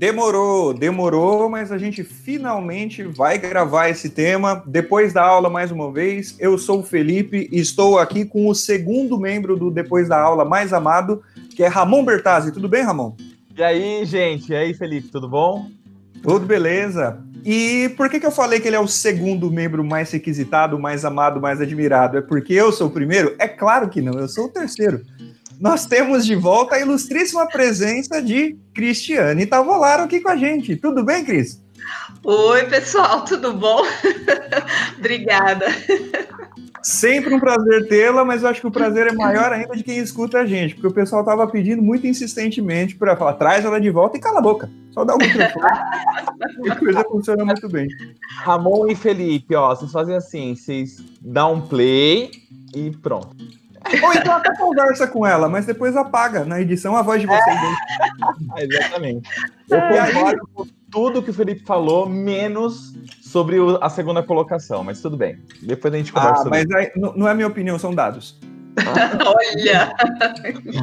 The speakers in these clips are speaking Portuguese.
Demorou, demorou, mas a gente finalmente vai gravar esse tema. Depois da aula, mais uma vez, eu sou o Felipe e estou aqui com o segundo membro do Depois da Aula mais amado, que é Ramon Bertazzi. Tudo bem, Ramon? E aí, gente? E aí, Felipe, tudo bom? Tudo beleza. E por que, que eu falei que ele é o segundo membro mais requisitado, mais amado, mais admirado? É porque eu sou o primeiro? É claro que não, eu sou o terceiro nós temos de volta a ilustríssima presença de Cristiane Tavolaro aqui com a gente. Tudo bem, Cris? Oi, pessoal, tudo bom? Obrigada. Sempre um prazer tê-la, mas eu acho que o prazer é maior ainda de quem escuta a gente, porque o pessoal estava pedindo muito insistentemente para falar, traz ela de volta e cala a boca. Só dá um microfone e a coisa funciona muito bem. Ramon e Felipe, ó, vocês fazem assim, vocês dão um play e pronto. Ou então até conversa com ela, mas depois apaga na edição a voz de vocês. É. Exatamente. Eu concordo com tudo que o Felipe falou, menos sobre a segunda colocação, mas tudo bem. Depois a gente conversa. Ah, mas aí, não é minha opinião, são dados. Olha!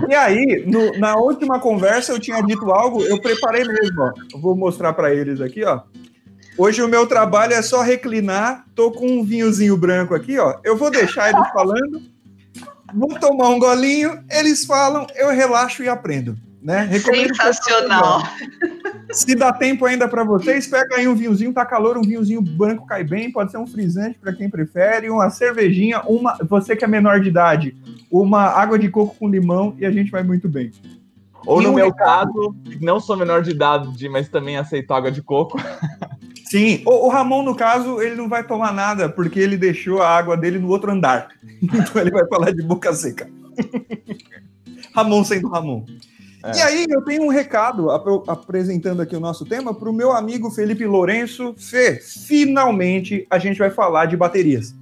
E aí, no, na última conversa eu tinha dito algo, eu preparei mesmo, ó. Vou mostrar para eles aqui, ó. Hoje o meu trabalho é só reclinar, tô com um vinhozinho branco aqui, ó. Eu vou deixar eles falando vou tomar um golinho, eles falam, eu relaxo e aprendo. Né? Recomendo Sensacional. Se dá tempo ainda para vocês, pega aí um vinhozinho, tá calor, um vinhozinho branco cai bem, pode ser um frisante para quem prefere, uma cervejinha, uma, você que é menor de idade, uma água de coco com limão e a gente vai muito bem. Ou e no um meu recado... caso, não sou menor de idade, mas também aceito água de coco. Sim, o, o, Ramon, no caso, ele não vai tomar nada porque ele deixou a água dele no outro andar. Então ele vai falar de boca seca. Ramon sendo Ramon. É. E aí, eu tenho um recado ap apresentando aqui o nosso tema para o meu amigo Felipe Lourenço. Fê, finalmente a gente vai falar de baterias.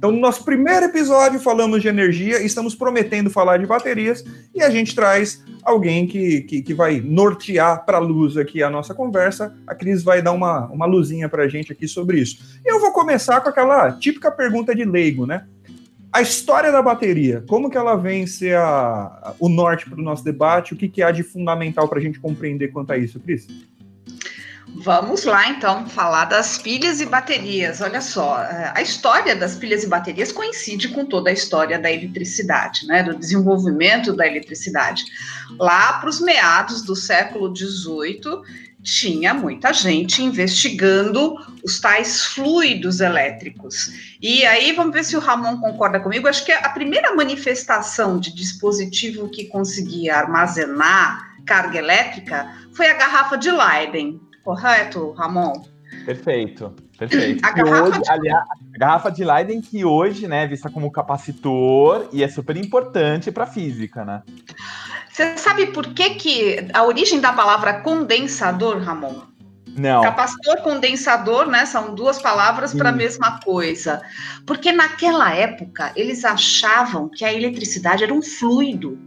Então, no nosso primeiro episódio, falamos de energia, estamos prometendo falar de baterias, e a gente traz alguém que, que, que vai nortear para a luz aqui a nossa conversa. A Cris vai dar uma, uma luzinha para a gente aqui sobre isso. Eu vou começar com aquela típica pergunta de leigo, né? A história da bateria, como que ela vem ser a, a, o norte para o nosso debate? O que, que há de fundamental para a gente compreender quanto a isso, Cris? Vamos lá então falar das pilhas e baterias. Olha só, é, a história das pilhas e baterias coincide com toda a história da eletricidade, né, do desenvolvimento da eletricidade. Lá para os meados do século XVIII, tinha muita gente investigando os tais fluidos elétricos. E aí, vamos ver se o Ramon concorda comigo. Acho que a primeira manifestação de dispositivo que conseguia armazenar carga elétrica foi a garrafa de Leyden correto, Ramon? Perfeito, perfeito. A garrafa, hoje, de... aliás, a garrafa de Leiden que hoje, né, é vista como capacitor e é super importante para a física, né? Você sabe por que, que a origem da palavra condensador, Ramon? Não. Capacitor, condensador, né? São duas palavras para a mesma coisa. Porque naquela época eles achavam que a eletricidade era um fluido.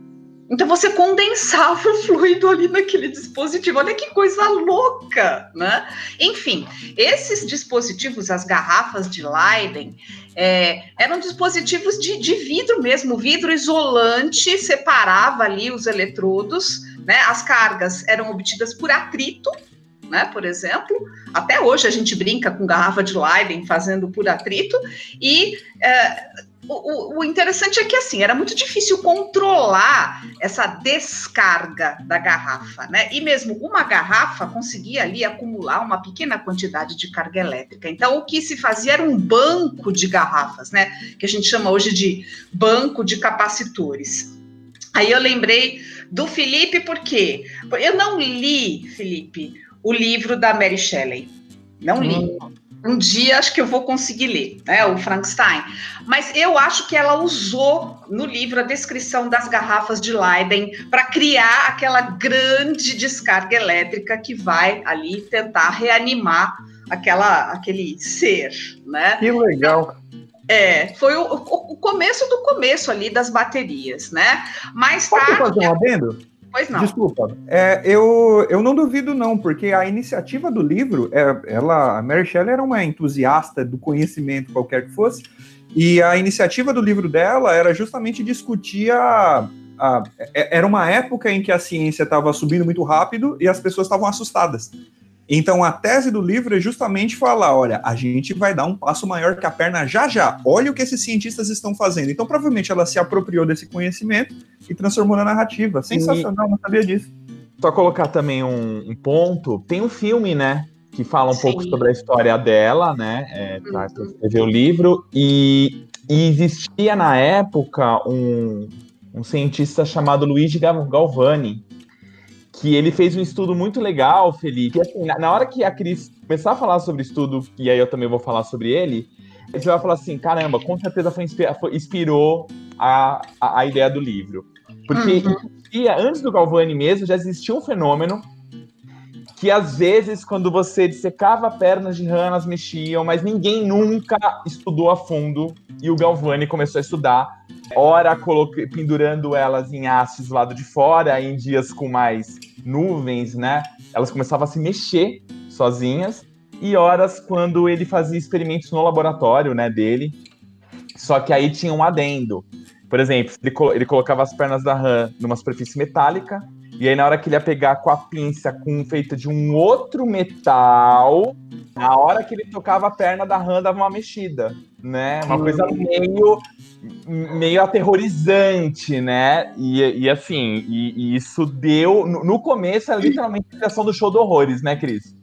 Então você condensava o fluido ali naquele dispositivo. Olha que coisa louca, né? Enfim, esses dispositivos, as garrafas de Leiden, é, eram dispositivos de, de, vidro mesmo, vidro isolante, separava ali os eletrodos, né? As cargas eram obtidas por atrito, né, por exemplo. Até hoje a gente brinca com garrafa de Leiden fazendo por atrito, e é, o, o, interessante é que assim era muito difícil controlar essa descarga da garrafa, né? E mesmo uma garrafa conseguia ali acumular uma pequena quantidade de carga elétrica. Então o que se fazia era um banco de garrafas, né? Que a gente chama hoje de banco de capacitores. Aí eu lembrei do Felipe porque eu não li, Felipe, o livro da Mary Shelley. Não li. Hum um dia acho que eu vou conseguir ler, né, o Frankenstein. Mas eu acho que ela usou no livro a descrição das garrafas de Leiden para criar aquela grande descarga elétrica que vai ali tentar reanimar aquela, aquele ser, né? Que legal. É, foi o, o, começo do começo ali das baterias, né? Mais tarde. Posso fazer um adendo? Pois não. Desculpa. É, eu, eu não duvido, não, porque a iniciativa do livro, é, ela, a Mary Shelley era uma entusiasta do conhecimento, qualquer que fosse, e a iniciativa do livro dela era justamente discutir a, a, é, era uma época em que a ciência estava subindo muito rápido e as pessoas estavam assustadas. Então a tese do livro é justamente falar, olha, a gente vai dar um passo maior que a perna já já. Olha o que esses cientistas estão fazendo. Então provavelmente ela se apropriou desse conhecimento e transformou na narrativa. Sensacional, e... não sabia disso. Só colocar também um, um, ponto, tem um filme, né, que fala um Sim. pouco sobre a história dela, né, é, para uhum. escrever o livro e, e existia na época um, um cientista chamado Luigi Galvani, que ele fez um estudo muito legal, Felipe. Assim, na, hora que a Cris começar a falar sobre estudo, e aí eu também vou falar sobre ele, você vai falar assim, caramba, com certeza foi, foi inspirou a, a, a, ideia do livro. Porque uhum. antes do Galvani mesmo, já existia um fenômeno que às vezes, quando você dissecava pernas de rã, elas mexiam, mas ninguém nunca estudou a fundo, e o Galvani começou a estudar, ora pendurando elas em hastes do lado de fora, em dias com mais nuvens, né? Elas começavam a se mexer sozinhas, e horas quando ele fazia experimentos no laboratório, né, dele, só que aí tinha um adendo. Por exemplo, ele, ele colocava as pernas da rã numa superfície metálica, e aí, na hora que ele ia pegar com a pinça com feita de um outro metal, na hora que ele tocava a perna da rã, dava uma mexida, né? Uma coisa meio, meio aterrorizante, né? E, e assim, e, e isso deu. No, no começo, é literalmente a criação do show de horrores, né, Cris?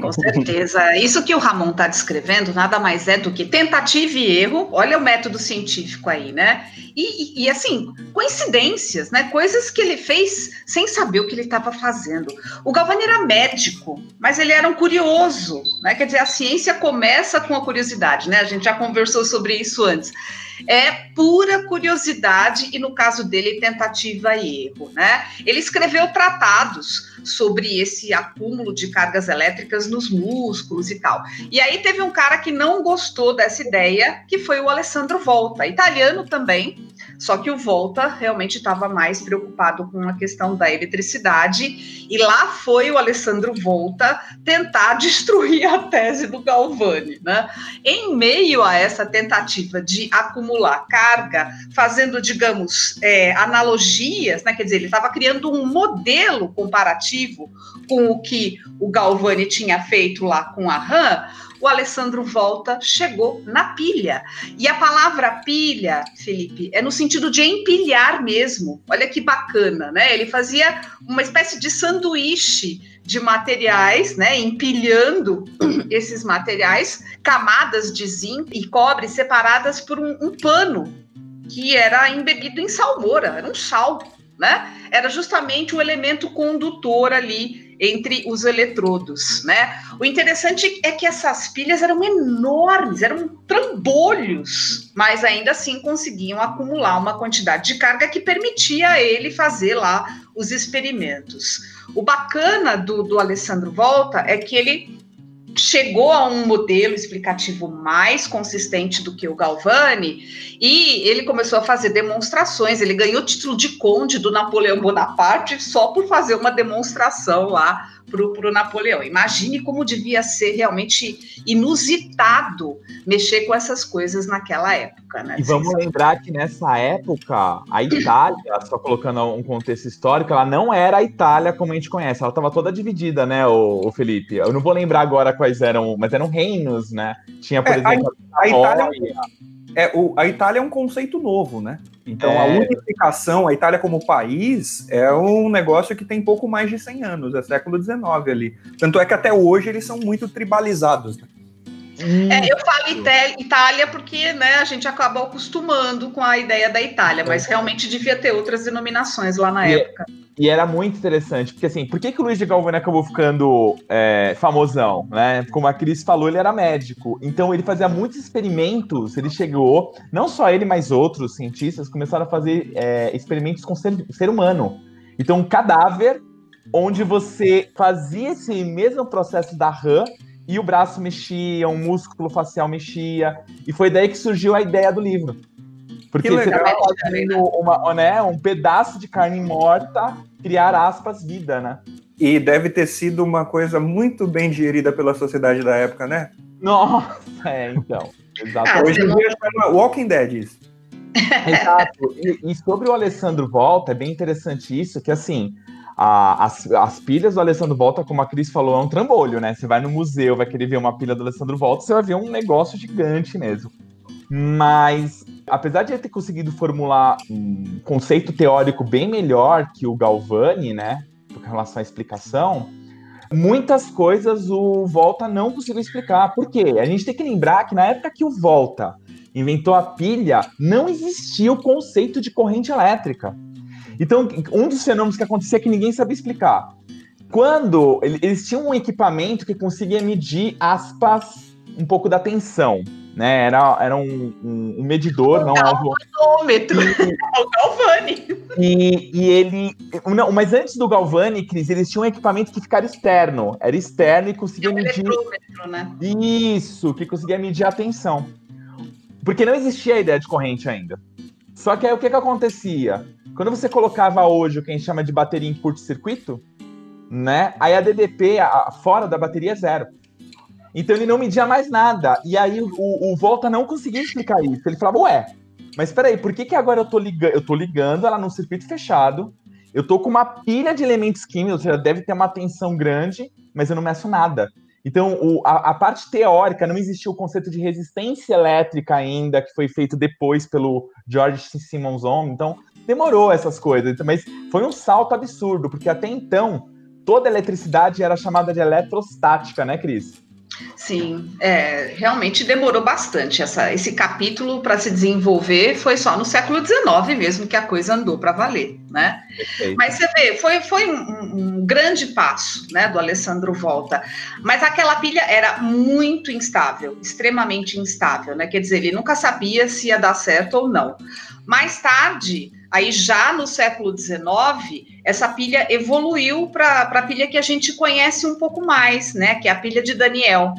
Com certeza. Isso que o Ramon está descrevendo nada mais é do que tentativa e erro. Olha o método científico aí, né? E, e, assim, coincidências, né? Coisas que ele fez sem saber o que ele estava fazendo. O Galvani era médico, mas ele era um curioso, né? Quer dizer, a ciência começa com a curiosidade, né? A gente já conversou sobre isso antes é pura curiosidade e, no caso dele, tentativa e erro. Né? Ele escreveu tratados sobre esse acúmulo de cargas elétricas nos músculos e tal. E aí teve um cara que não gostou dessa ideia, que foi o Alessandro Volta, italiano também, só que o Volta realmente estava mais preocupado com a questão da eletricidade, e lá foi o Alessandro Volta tentar destruir a tese do Galvani. Né? Em meio a essa tentativa de acumular carga, fazendo, digamos, é, analogias, né? quer dizer, ele estava criando um modelo comparativo com o que o Galvani tinha feito lá com a RAM o Alessandro Volta chegou na pilha. E a palavra pilha, Felipe, é no sentido de empilhar mesmo. Olha que bacana, né? Ele fazia uma espécie de sanduíche de materiais, né? Empilhando esses materiais, camadas de zinco e cobre separadas por um, um pano que era embebido em salmoura, era um sal, né? Era justamente o elemento condutor ali entre os eletrodos, né? O interessante é que essas pilhas eram enormes, eram trambolhos, mas ainda assim conseguiam acumular uma quantidade de carga que permitia a ele fazer lá os experimentos. O bacana do, do Alessandro Volta é que ele chegou a um modelo explicativo mais consistente do que o Galvani e ele começou a fazer demonstrações. Ele ganhou o título de conde do Napoleão Bonaparte só por fazer uma demonstração lá para o Napoleão. Imagine como devia ser realmente inusitado mexer com essas coisas naquela época. Né? E vamos lembrar que nessa época, a Itália, só colocando um contexto histórico, ela não era a Itália como a gente conhece, ela estava toda dividida, né, o, o, Felipe? Eu não vou lembrar agora quais eram, mas eram reinos, né? Tinha, por é, exemplo, a, a Itália. É, o, a Itália é um conceito novo, né? Então, é... a unificação, a Itália como país, é um negócio que tem pouco mais de 100 anos, é século XIX ali. Tanto é que até hoje eles são muito tribalizados. Né? É, eu falo Itália porque né, a gente acabou acostumando com a ideia da Itália, mas realmente devia ter outras denominações lá na e, época. E era muito interessante, porque assim, por que, que o Luiz de Galvani acabou ficando é, famosão? Né? Como a Cris falou, ele era médico, então ele fazia muitos experimentos, ele chegou, não só ele, mas outros cientistas começaram a fazer é, experimentos com ser, ser humano. Então, um cadáver onde você fazia esse mesmo processo da RAM e o braço mexia, um músculo facial mexia. E foi daí que surgiu a ideia do livro. Porque você estava fazendo uma, né, um pedaço de carne morta criar aspas vida, né? E deve ter sido uma coisa muito bem gerida pela sociedade da época, né? Nossa, é, então. Exatamente. Hoje em dia chama Walking Dead isso. Exato. E, e, sobre o Alessandro Volta, é bem interessante isso, que assim, a, as, as pilhas do Alessandro Volta, como a Cris falou, é um trambolho, né? Você vai no museu, vai querer ver uma pilha do Alessandro Volta, você vai ver um negócio gigante mesmo. Mas, apesar de ele ter conseguido formular um conceito teórico bem melhor que o Galvani, né? Com relação à explicação, muitas coisas o Volta não conseguiu explicar. Por quê? A gente tem que lembrar que na época que o Volta inventou a pilha, não existia o conceito de corrente elétrica. Então, um dos fenômenos que acontecia é que ninguém sabia explicar. Quando eles tinham um equipamento que conseguia medir aspas um pouco da tensão, né? Era, era um, um, um medidor, o não galvanômetro, é o Galvani. E, e ele, não, mas antes do Galvani, Cris, eles tinham um equipamento que ficava externo, era externo e conseguia um medir. Né? Isso, que conseguia medir a tensão. Porque não existia a ideia de corrente ainda. Só que aí o que, que acontecia? Quando você colocava hoje o que a gente chama de bateria em curto-circuito, né? Aí a DDP a, fora da bateria é zero. Então ele não media mais nada. E aí o, o Volta não conseguia explicar isso. Ele falava, ué, mas peraí, por que, que agora eu tô, ligando, eu tô ligando ela num circuito fechado? Eu tô com uma pilha de elementos químicos, ou seja, deve ter uma tensão grande, mas eu não meço nada. Então, o, a, a, parte teórica, não existia o conceito de resistência elétrica ainda, que foi feito depois pelo George Simmons. Então, demorou essas coisas. Mas foi um salto absurdo, porque até então, toda eletricidade era chamada de eletrostática, né, Cris? Sim, é, realmente demorou bastante. Essa, esse capítulo para se desenvolver foi só no século XIX mesmo que a coisa andou para valer, né? Perfeito. Mas você vê, foi, foi um, um, grande passo, né, do Alessandro Volta. Mas aquela pilha era muito instável, extremamente instável, né? Quer dizer, ele nunca sabia se ia dar certo ou não. Mais tarde, aí já no século XIX, essa pilha evoluiu para a pilha que a gente conhece um pouco mais, né? Que é a pilha de Daniel,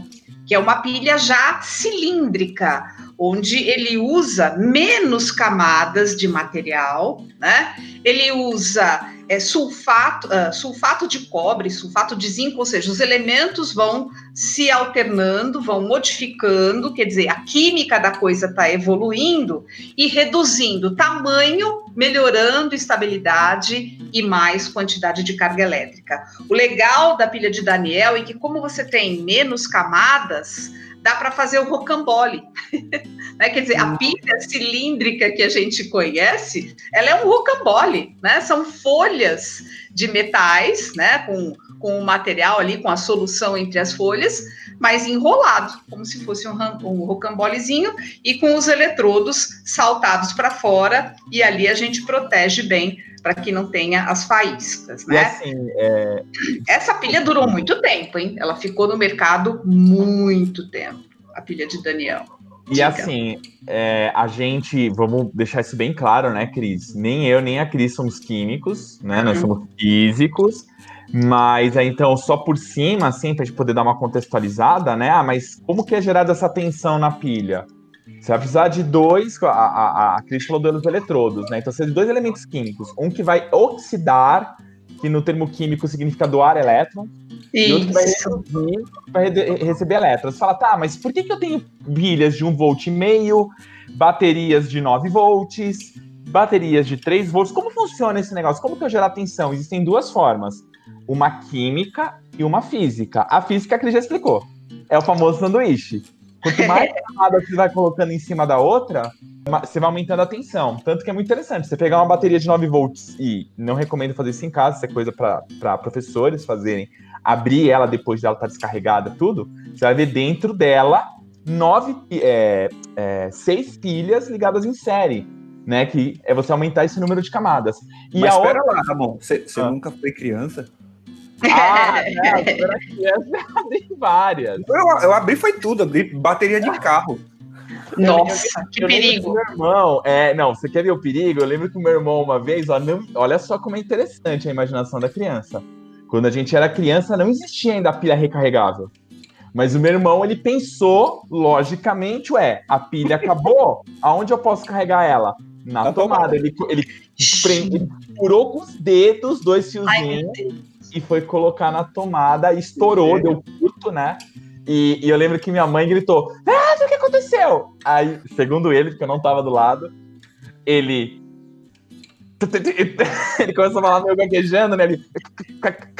que é uma pilha já cilíndrica, onde ele usa menos camadas de material, né? Ele usa é, sulfato, uh, sulfato de cobre, sulfato de zinco, ou seja, os elementos vão se alternando, vão modificando, quer dizer, a química da coisa está evoluindo e reduzindo tamanho, melhorando estabilidade e mais quantidade de carga elétrica. O legal da pilha de Daniel é que, como você tem menos camadas, dá para fazer o rocambole. né? Quer dizer, a pilha cilíndrica que a gente conhece, ela é um rocambole, né? São folhas de metais, né? Com, com o material ali, com a solução entre as folhas, mas enrolado, como se fosse um, um rocambolezinho, e com os eletrodos saltados para fora, e ali a gente protege bem para que não tenha as faíscas, né? Assim, é... Essa pilha durou muito tempo, hein? Ela ficou no mercado muito tempo, a pilha de Daniel. E Diga. assim, é, a gente, vamos deixar isso bem claro, né, Cris? Nem eu, nem a Cris somos químicos, né? Nós uhum. somos físicos. Mas então, só por cima, assim, para a gente poder dar uma contextualizada, né? Ah, mas como que é gerada essa tensão na pilha? Você vai precisar de dois, a, a, a Cris falou dos eletrodos, né? Então, você tem dois elementos químicos. Um que vai oxidar, que no termo químico significa doar elétron, Isso. e outro que vai reduzir, vai receber elétrons. Você fala, tá, mas por que, que eu tenho pilhas de 1 volt e meio, baterias de 9 volts, baterias de 3 volts? Como funciona esse negócio? Como que eu gero tensão? Existem duas formas. Uma química e uma física. A física a Cris já explicou. É o famoso sanduíche. Quanto mais camada você vai colocando em cima da outra, você vai aumentando a tensão. Tanto que é muito interessante. Você pegar uma bateria de 9 volts e não recomendo fazer isso em casa, isso é coisa para professores fazerem. Abrir ela depois dela estar tá descarregada, tudo. Você vai ver dentro dela nove, é, é, seis pilhas ligadas em série. Né, que é você aumentar esse número de camadas. E Mas a espera outra... lá, Ramon, você, você ah. nunca foi criança? Ah, né? Eu abri várias. Eu, eu abri foi tudo, abri bateria de carro. Nossa, eu, que perigo. Meu irmão, é, não, você quer ver o perigo? Eu lembro que o meu irmão, uma vez, ó, não, olha só como é interessante a imaginação da criança. Quando a gente era criança, não existia ainda a pilha recarregável. Mas o meu irmão, ele pensou, logicamente, ué, a pilha acabou, aonde eu posso carregar ela? Na, Na tomada. tomada. Ele, ele, ele, furou com os dedos dois fiozinhos. Ai, e foi colocar na tomada, estourou, deu curto, né? E, e, eu lembro que minha mãe gritou: Ah, o que aconteceu? Aí, segundo ele, porque eu não tava do lado, ele. Ele começou a falar meio gaguejando, né? Ele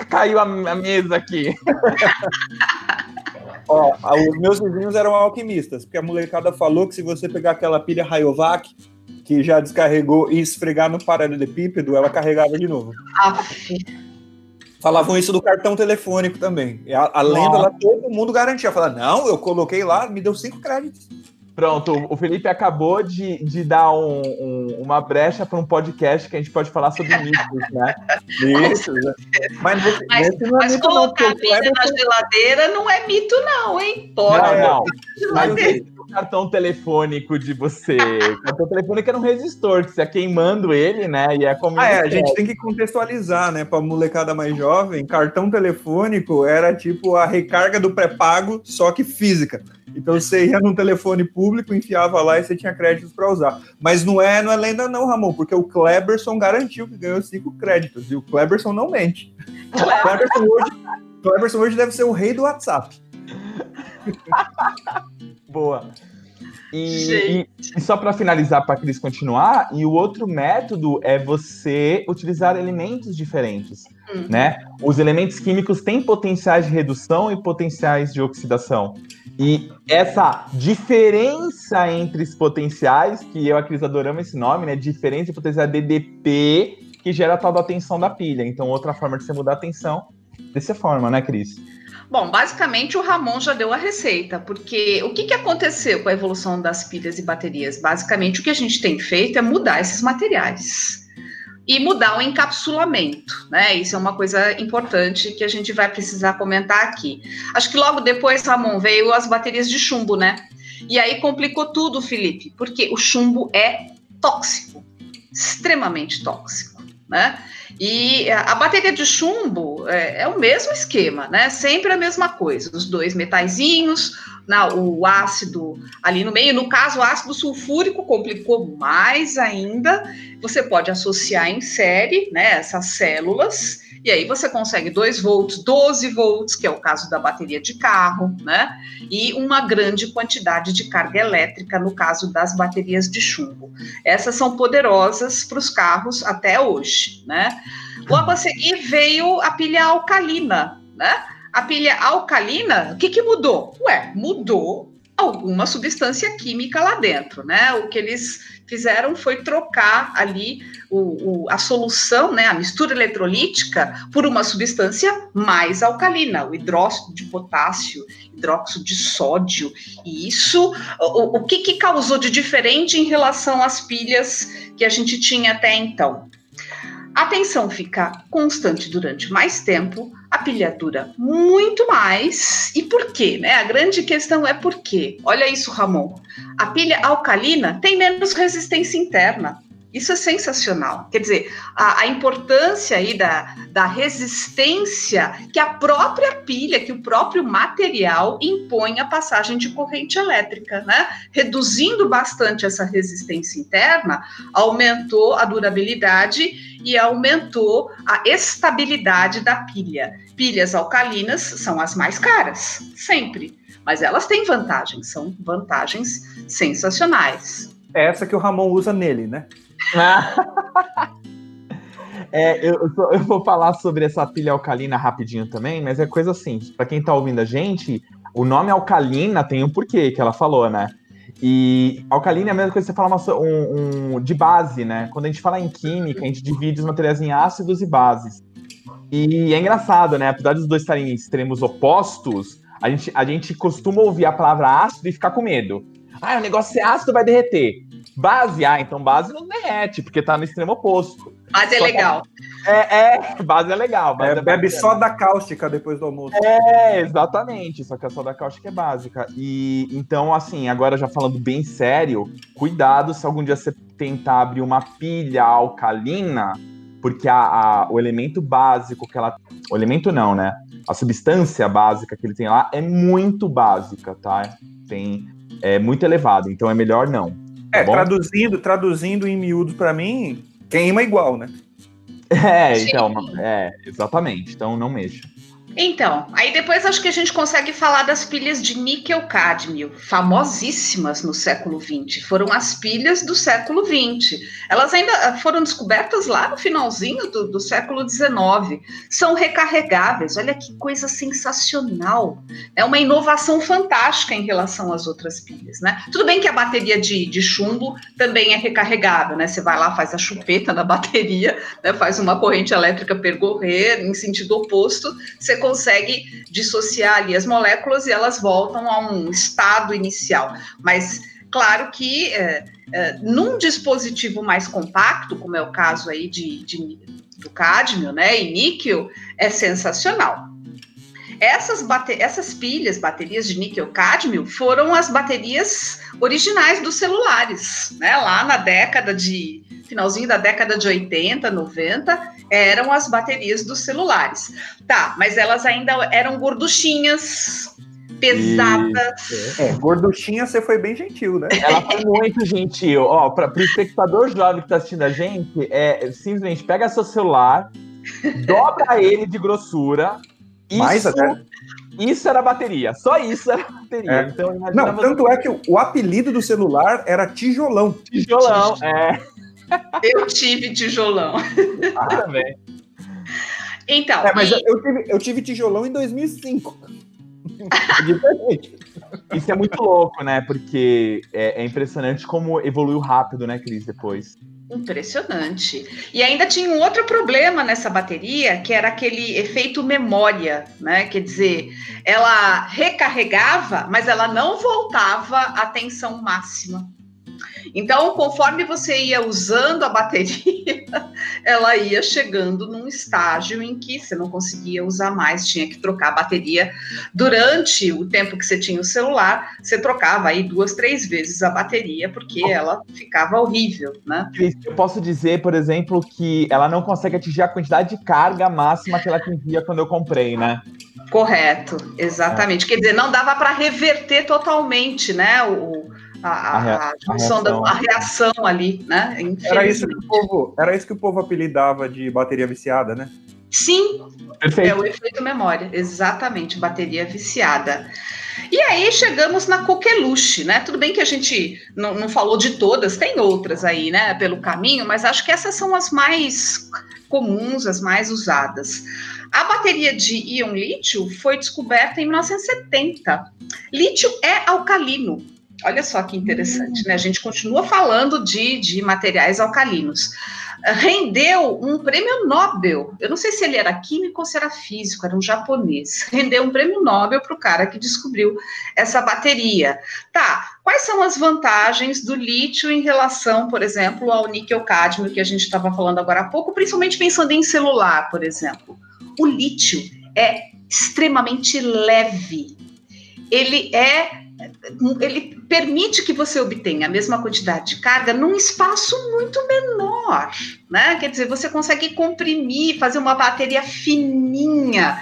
caiu a, a mesa aqui. Ó, os meus vizinhos eram alquimistas, porque a molecada falou que se você pegar aquela pilha Rayovac, que já descarregou, e esfregar no paralelepípedo, ela carregava de novo. Aff. Falavam isso do cartão telefônico também. A, a lenda lá, todo mundo garantia. Falava, não, eu coloquei lá, me deu cinco créditos. Pronto, o Felipe acabou de, de dar um, um, uma brecha para um podcast que a gente pode falar sobre mitos, né? Isso, Mas, nesse, mas, nesse não é mas mito, colocar não, vida na geladeira não é mito, não, hein? Pode. Não, não. Mas cartão telefônico de você. O cartão telefônico era um resistor, que você ia queimando ele, né? E é como. Ah, é, a gente tem que contextualizar, né? Para molecada mais jovem, cartão telefônico era tipo a recarga do pré-pago, só que física. Então você ia num telefone público, enfiava lá e você tinha créditos para usar. Mas não é, não é lenda não, Ramon, porque o Kleberson garantiu que ganhou cinco créditos e o Kleberson não mente. O Kleberson hoje, Kleberson hoje deve ser o rei do WhatsApp. Boa. E, e, só para finalizar, para a Cris continuar, e o outro método é você utilizar elementos diferentes, uhum. né? Os elementos químicos têm potenciais de redução e potenciais de oxidação. E essa diferença entre os potenciais, que eu e a Cris adoramos esse nome, né? Diferença de potencial DDP, que gera a tal da tensão da pilha. Então, outra forma de você mudar a tensão dessa forma, né, Cris? Bom, basicamente o Ramon já deu a receita, porque o que, que aconteceu com a evolução das pilhas e baterias? Basicamente, o que a gente tem feito é mudar esses materiais e mudar o encapsulamento, né? Isso é uma coisa importante que a gente vai precisar comentar aqui. Acho que logo depois, Ramon, veio as baterias de chumbo, né? E aí complicou tudo, Felipe, porque o chumbo é tóxico, extremamente tóxico, né? E a bateria de chumbo é, é, o mesmo esquema, né? Sempre a mesma coisa, os dois metaizinhos, na, o ácido ali no meio. No caso, o ácido sulfúrico complicou mais ainda. Você pode associar em série, né? Essas células. E aí você consegue 2 volts, 12 volts, que é o caso da bateria de carro, né? E uma grande quantidade de carga elétrica, no caso das baterias de chumbo. Essas são poderosas para os carros até hoje, né? Logo a seguir veio a pilha alcalina, né? A pilha alcalina, o que, que mudou? Ué, mudou alguma substância química lá dentro, né? O que eles fizeram foi trocar ali o, o, a solução, né, a mistura eletrolítica, por uma substância mais alcalina, o hidróxido de potássio, hidróxido de sódio. E isso, o, o que, que causou de diferente em relação às pilhas que a gente tinha até então? A tensão fica constante durante mais tempo, a pilha dura muito mais. E por quê? Né? A grande questão é por quê. Olha isso, Ramon. A pilha alcalina tem menos resistência interna. Isso é sensacional. Quer dizer, a, a, importância aí da, da resistência que a própria pilha, que o próprio material impõe à passagem de corrente elétrica, né? Reduzindo bastante essa resistência interna, aumentou a durabilidade e aumentou a estabilidade da pilha. Pilhas alcalinas são as mais caras, sempre. Mas elas têm vantagens, são vantagens sensacionais. É essa que o Ramon usa nele, né? é, eu, eu, vou falar sobre essa pilha alcalina rapidinho também, mas é coisa assim, para quem tá ouvindo a gente, o nome alcalina tem um porquê que ela falou, né? E alcalina é a mesma coisa que você fala um, um, de base, né? Quando a gente fala em química, a gente divide os materiais em ácidos e bases. E é engraçado, né? Apesar dos dois estarem em extremos opostos, a gente, a gente costuma ouvir a palavra ácido e ficar com medo. Ah, o negócio é ácido, vai derreter. Base, ah, então base não derrete, porque tá no extremo oposto. Base é só legal. É, é, base é legal. Base é, é bebe só da cáustica depois do almoço. É, exatamente. Só que a soda cáustica é básica. E então, assim, agora já falando bem sério, cuidado se algum dia você tentar abrir uma pilha alcalina, porque a, a, o elemento básico que ela. O elemento não, né? A substância básica que ele tem lá é muito básica, tá? Tem, é muito elevado, então é melhor não. É, tá traduzindo, traduzindo em miúdos para mim, queima igual, né? É, então, é, exatamente. Então não mexa. Então, aí depois acho que a gente consegue falar das pilhas de níquel-cádmio, famosíssimas no século XX. Foram as pilhas do século XX. Elas ainda ah, foram descobertas lá no finalzinho do, do século XIX. São recarregáveis. Olha que coisa sensacional. É uma inovação fantástica em relação às outras pilhas, né? Tudo bem que a bateria de, de chumbo também é recarregável, né? Você vai lá, faz a chupeta na bateria, né? faz uma corrente elétrica percorrer em sentido oposto, você consegue dissociar ali as moléculas e elas voltam a um estado inicial. Mas claro que é, é, num dispositivo mais compacto, como é o caso aí de, de do cádmio, né, e níquel, é sensacional. Essas, essas pilhas, baterias de níquel-cádmio, foram as baterias originais dos celulares, né? Lá na década de finalzinho da década de 80, 90, eram as baterias dos celulares. Tá, mas elas ainda eram gorduchinhas, pesadas. É, gorduchinha você foi bem gentil, né? Ela foi muito gentil. Ó, para o espectador jovem que está assistindo a gente, é simplesmente pega seu celular, dobra ele de grossura. Mais até. Isso era bateria, só isso era bateria. É. Então, Não, tanto é que o, o, apelido do celular era tijolão. Tijolão, é. Eu tive tijolão. Ah, também. Então. É, mas e... eu, tive, eu tive tijolão em 2005. Isso é muito louco, né? Porque é, é, impressionante como evoluiu rápido, né, Cris, depois. Impressionante. E ainda tinha um outro problema nessa bateria, que era aquele efeito memória, né? Quer dizer, ela recarregava, mas ela não voltava à tensão máxima. Então, conforme você ia usando a bateria, ela ia chegando num estágio em que você não conseguia usar mais, tinha que trocar a bateria. Durante o tempo que você tinha o celular, você trocava aí duas, três vezes a bateria, porque ela ficava horrível, né? Eu posso dizer, por exemplo, que ela não consegue atingir a quantidade de carga máxima que ela atingia quando eu comprei, né? Correto, exatamente. É. Quer dizer, não dava para reverter totalmente, né? O, a, a, a, junção da a reação ali, né? Era isso, que o povo, era isso que o povo apelidava de bateria viciada, né? Sim, Perfeito. é o efeito memória, exatamente, bateria viciada. E aí chegamos na coqueluche, né? Tudo bem que a gente não, não falou de todas, tem outras aí, né, pelo caminho, mas acho que essas são as mais comuns, as mais usadas. A bateria de íon lítio foi descoberta em 1970. Lítio é alcalino, Olha só que interessante, né? A gente continua falando de, de materiais alcalinos. Rendeu um prêmio Nobel. Eu não sei se ele era químico ou se era físico, era um japonês. Rendeu um prêmio Nobel para o cara que descobriu essa bateria. Tá, quais são as vantagens do lítio em relação, por exemplo, ao níquel-cádmio que a gente estava falando agora há pouco, principalmente pensando em celular, por exemplo? O lítio é extremamente leve. Ele é ele permite que você obtenha a mesma quantidade de carga num espaço muito menor, né? Quer dizer, você consegue comprimir, fazer uma bateria fininha.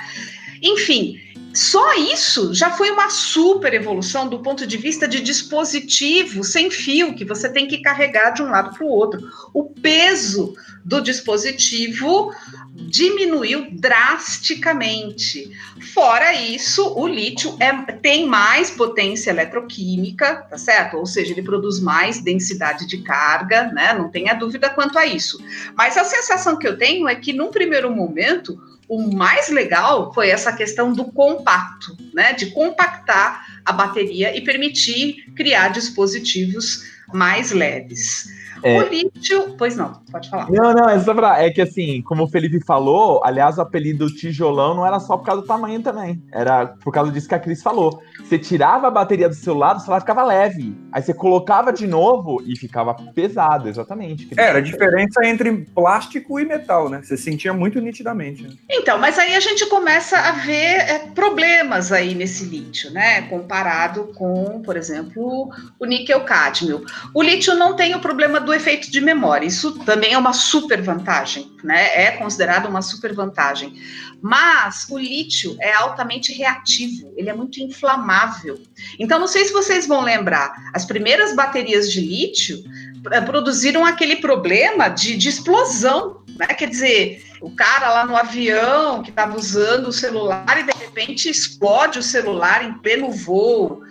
Enfim, só isso já foi uma super evolução do ponto de vista de dispositivo sem fio, que você tem que carregar de um lado para o outro. O peso do dispositivo diminuiu drasticamente. Fora isso, o lítio é, tem mais potência eletroquímica, tá certo? Ou seja, ele produz mais densidade de carga, né? Não tenha dúvida quanto a isso. Mas a sensação que eu tenho é que, num primeiro momento, o mais legal foi essa questão do compacto, né? De compactar a bateria e permitir criar dispositivos mais leves. É... O lítio. Pois não, pode falar. Não, não, é só pra. É que assim, como o Felipe falou, aliás, o apelido tijolão não era só por causa do tamanho também. Era por causa disso que a Cris falou. Você tirava a bateria do celular, o celular ficava leve. Aí você colocava de novo e ficava pesado, exatamente. É, era a diferença entre plástico e metal, né? Você sentia muito nitidamente. Né? Então, mas aí a gente começa a ver é, problemas aí nesse lítio, né? Comparado com, por exemplo, o níquel-cádmio. O lítio não tem o problema do efeito de memória. Isso também é uma super vantagem, né? É considerado uma super vantagem. Mas o lítio é altamente reativo, ele é muito inflamável. Então, não sei se vocês vão lembrar, as primeiras baterias de lítio eh, produziram aquele problema de, de explosão, né? Quer dizer, O cara lá no avião que estava usando o celular e de repente explode o celular em pleno voo.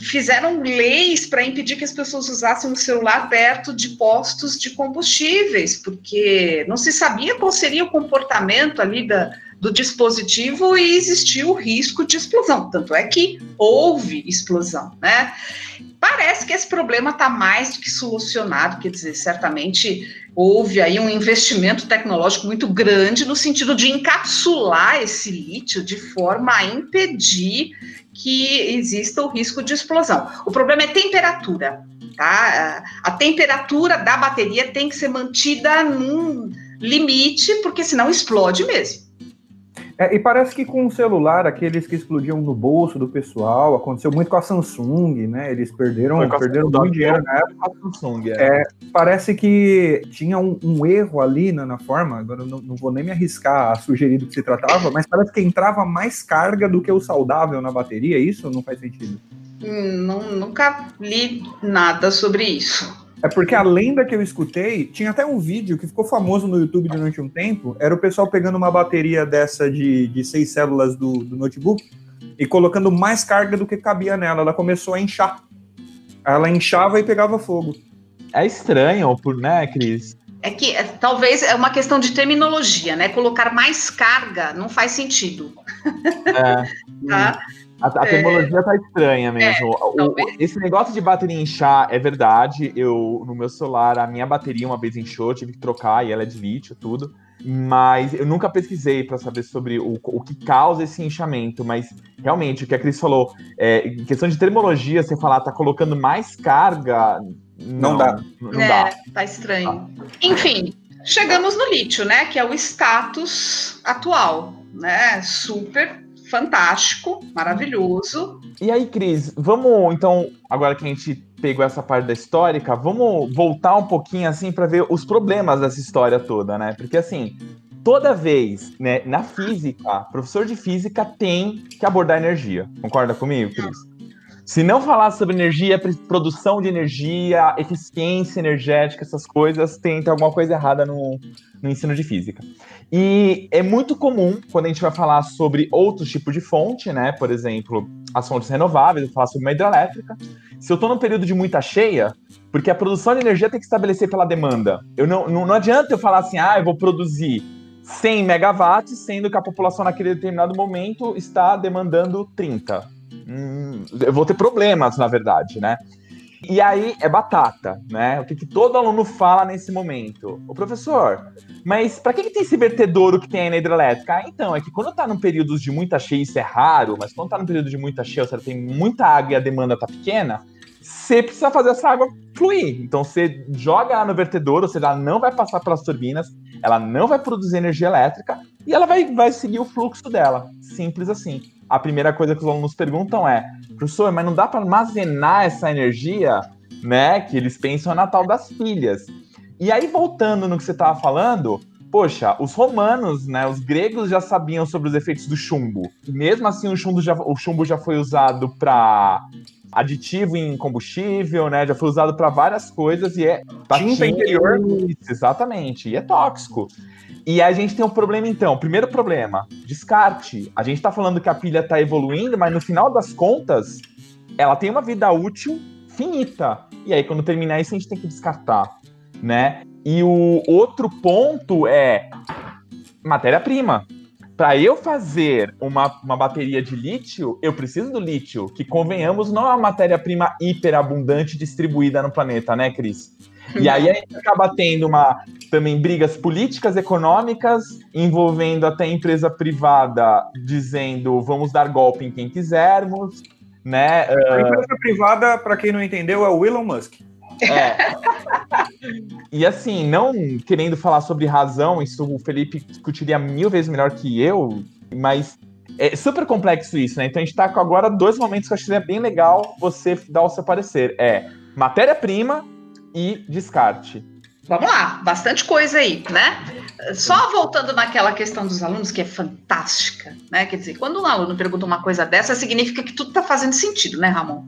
Fizeram leis para impedir que as pessoas usassem o celular perto de postos de combustíveis, porque não se sabia qual seria o comportamento ali da, do dispositivo e existiu o risco de explosão. Tanto é que houve explosão, né? Parece que esse problema está mais do que solucionado, quer dizer, certamente houve aí um investimento tecnológico muito grande no sentido de encapsular esse lítio de forma a impedir que exista o risco de explosão. O problema é temperatura, tá? A temperatura da bateria tem que ser mantida num limite, porque senão explode mesmo. É, e parece que com o celular, aqueles que explodiam no bolso do pessoal, aconteceu muito com a Samsung, né? Eles perderam, perderam muito dinheiro na época. Samsung, é. É, parece que tinha um, um, erro ali na, na forma, agora não, não, vou nem me arriscar a sugerir do que se tratava, mas parece que entrava mais carga do que o saudável na bateria, isso não faz sentido? Hum, não, nunca li nada sobre isso. É porque a lenda que eu escutei, tinha até um vídeo que ficou famoso no YouTube durante um tempo, era o pessoal pegando uma bateria dessa de, de seis células do, do notebook e colocando mais carga do que cabia nela. Ela começou a inchar. Ela inchava e pegava fogo. É estranho, né, Cris? É que é, talvez é uma questão de terminologia, né? Colocar mais carga não faz sentido. É. tá? A, a terminologia é, tá estranha mesmo. É, o, esse negócio de bateria inchar é verdade. Eu, no meu celular, a minha bateria uma vez inchou, tive que trocar e ela é de lítio, tudo. Mas eu nunca pesquisei para saber sobre o, o que causa esse inchamento. Mas realmente, o que a Cris falou, é, em questão de terminologia, você falar, tá colocando mais carga. Não, não dá. Não é, dá. Tá estranho. Ah. Enfim, chegamos no lítio, né? Que é o status atual, né? Super fantástico, maravilhoso. E aí, Cris, vamos então, agora que a gente pegou essa parte da histórica, vamos voltar um pouquinho assim para ver os problemas dessa história toda, né? Porque assim, toda vez, né, na física, professor de física tem que abordar energia. Concorda comigo, Cris? Se não falar sobre energia, produção de energia, eficiência energética, essas coisas, tem, alguma coisa errada no, no ensino de física. E é muito comum, quando a gente vai falar sobre outros tipos de fonte, né? Por exemplo, as fontes renováveis, eu falar sobre uma hidrelétrica. Se eu estou num período de muita cheia, porque a produção de energia tem que estabelecer pela demanda. Eu não, não, não adianta eu falar assim, ah, eu vou produzir 100 megawatts, sendo que a população naquele determinado momento está demandando 30. Hum, eu vou ter problemas, na verdade, né? E aí é batata, né? O que, que todo aluno fala nesse momento? O professor, mas para que, que tem esse vertedouro que tem aí na hidrelétrica? Ah, então, é que quando tá num período de muita cheia, isso é raro, mas quando tá num período de muita cheia, você tem muita água e a demanda tá pequena, você precisa fazer essa água fluir. Então você joga ela no vertedouro, ou seja, ela não vai passar pelas turbinas, ela não vai produzir energia elétrica e ela vai, vai seguir o fluxo dela. Simples assim a primeira coisa que os alunos perguntam é: professor, mas não dá para armazenar essa energia, né? Que eles pensam na tal das pilhas. E aí, voltando no que você estava falando, poxa, os romanos, né, os gregos já sabiam sobre os efeitos do chumbo. Mesmo assim, o chumbo já, o chumbo já foi usado para aditivo em combustível, né? Já foi usado para várias coisas e é tinta interior. Exatamente, e é tóxico. E a gente tem um problema então. Primeiro problema, descarte. A gente está falando que a pilha está evoluindo, mas no final das contas, ela tem uma vida útil finita. E aí quando terminar isso a gente tem que descartar, né? E o outro ponto é matéria-prima. Para eu fazer uma, uma bateria de lítio, eu preciso do lítio, que convenhamos, não é uma matéria-prima hiperabundante distribuída no planeta, né, Cris? E aí a gente acaba tendo uma, também brigas políticas, econômicas, envolvendo até empresa privada dizendo vamos dar golpe em quem quisermos, né? A empresa privada, para quem não entendeu, é o Elon Musk. É. e assim, não querendo falar sobre razão, isso o Felipe discutiria mil vezes melhor que eu, mas é super complexo isso, né? Então a gente tá com agora dois momentos que eu acho que é bem legal você dar o seu parecer. É matéria-prima e descarte. Vamos lá, bastante coisa aí, né? Só voltando naquela questão dos alunos, que é fantástica, né? Quer dizer, quando um aluno pergunta uma coisa dessa, significa que tudo está fazendo sentido, né, Ramon?